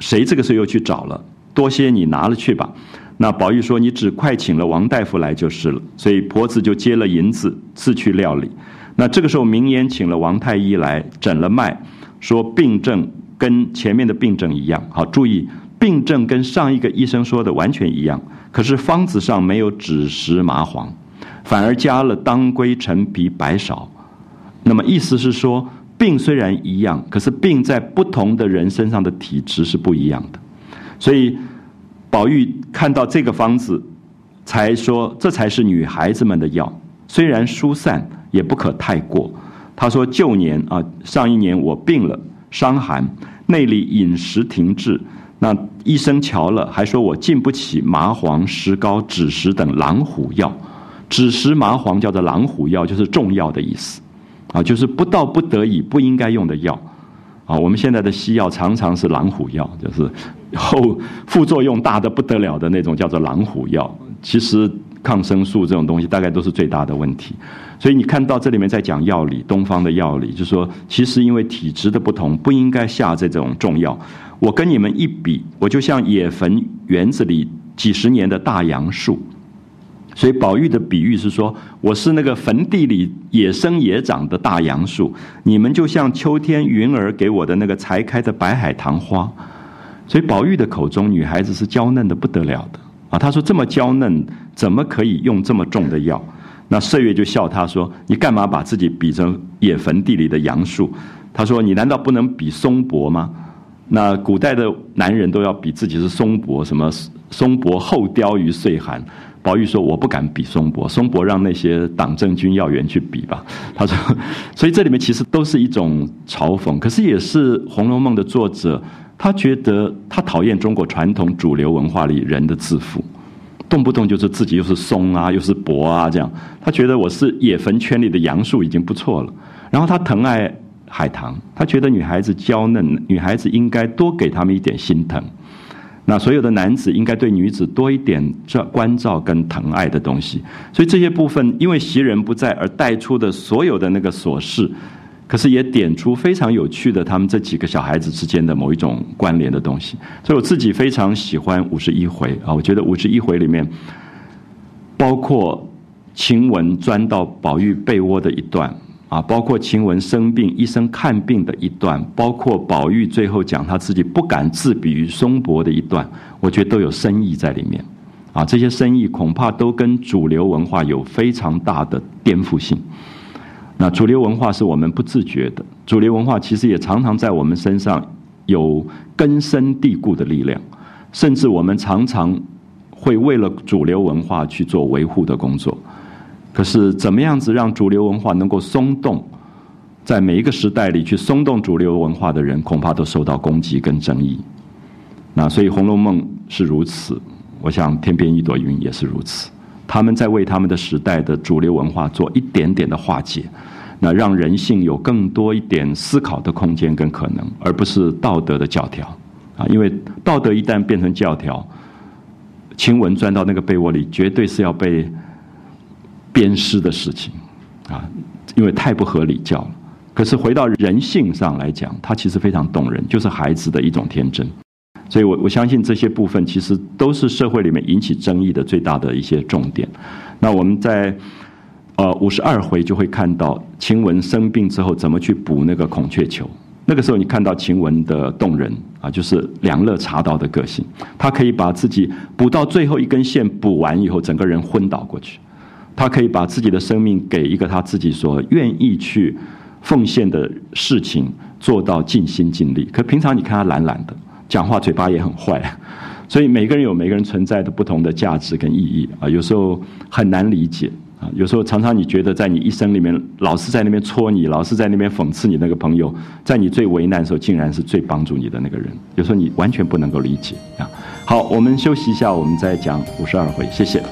谁这个时候又去找了？多些你拿了去吧。那宝玉说你只快请了王大夫来就是了。所以婆子就接了银子自去料理。那这个时候明言请了王太医来诊了脉，说病症跟前面的病症一样。好，注意。病症跟上一个医生说的完全一样，可是方子上没有枳实麻黄，反而加了当归陈皮白芍。那么意思是说，病虽然一样，可是病在不同的人身上的体质是不一样的。所以宝玉看到这个方子，才说这才是女孩子们的药，虽然疏散，也不可太过。他说旧年啊，上一年我病了，伤寒，内里饮食停滞。那医生瞧了，还说我进不起麻黄、石膏、枳实等狼虎药。枳实、麻黄叫做狼虎药，就是重药的意思，啊，就是不到不得已不应该用的药。啊，我们现在的西药常常是狼虎药，就是后副作用大的不得了的那种，叫做狼虎药。其实抗生素这种东西大概都是最大的问题。所以你看到这里面在讲药理，东方的药理，就说其实因为体质的不同，不应该下这种重药。我跟你们一比，我就像野坟园子里几十年的大杨树，所以宝玉的比喻是说，我是那个坟地里野生野长的大杨树，你们就像秋天云儿给我的那个才开的白海棠花。所以宝玉的口中，女孩子是娇嫩的不得了的啊。他说这么娇嫩，怎么可以用这么重的药？那麝月就笑他说：“你干嘛把自己比成野坟地里的杨树？”他说：“你难道不能比松柏吗？”那古代的男人都要比自己是松柏，什么松柏后凋于岁寒。宝玉说：“我不敢比松柏，松柏让那些党政军要员去比吧。”他说：“所以这里面其实都是一种嘲讽，可是也是《红楼梦》的作者，他觉得他讨厌中国传统主流文化里人的自负，动不动就是自己又是松啊，又是柏啊，这样。他觉得我是野坟圈里的杨树已经不错了，然后他疼爱。”海棠，他觉得女孩子娇嫩，女孩子应该多给他们一点心疼。那所有的男子应该对女子多一点照关照跟疼爱的东西。所以这些部分，因为袭人不在而带出的所有的那个琐事，可是也点出非常有趣的他们这几个小孩子之间的某一种关联的东西。所以我自己非常喜欢五十一回啊，我觉得五十一回里面包括晴雯钻到宝玉被窝的一段啊，包括晴雯生病医生看病的一段，包括宝玉最后讲他自己不敢自比于松柏的一段，我觉得都有深意在里面啊。这些深意恐怕都跟主流文化有非常大的颠覆性。那主流文化是我们不自觉的，主流文化其实也常常在我们身上有根深蒂固的力量，甚至我们常常会为了主流文化去做维护的工作。可是，怎么样子让主流文化能够松动，在每一个时代里去松动主流文化的人，恐怕都受到攻击跟争议。那所以，《红楼梦》是如此，我想《天边一朵云》也是如此，他们在为他们的时代的主流文化做一点点的化解。那让人性有更多一点思考的空间跟可能，而不是道德的教条啊！因为道德一旦变成教条，晴雯钻到那个被窝里，绝对是要被鞭尸的事情啊！因为太不合理教了。可是回到人性上来讲，它其实非常动人，就是孩子的一种天真。所以我我相信这些部分其实都是社会里面引起争议的最大的一些重点。那我们在。呃，五十二回就会看到晴雯生病之后怎么去补那个孔雀球。那个时候你看到晴雯的动人啊，就是两肋插刀的个性，她可以把自己补到最后一根线补完以后，整个人昏倒过去。她可以把自己的生命给一个她自己所愿意去奉献的事情做到尽心尽力。可平常你看她懒懒的，讲话嘴巴也很坏，所以每个人有每个人存在的不同的价值跟意义啊，有时候很难理解。啊，有时候常常你觉得在你一生里面，老是在那边戳你，老是在那边讽刺你那个朋友，在你最为难的时候，竟然是最帮助你的那个人。有时候你完全不能够理解啊。好，我们休息一下，我们再讲五十二回，谢谢。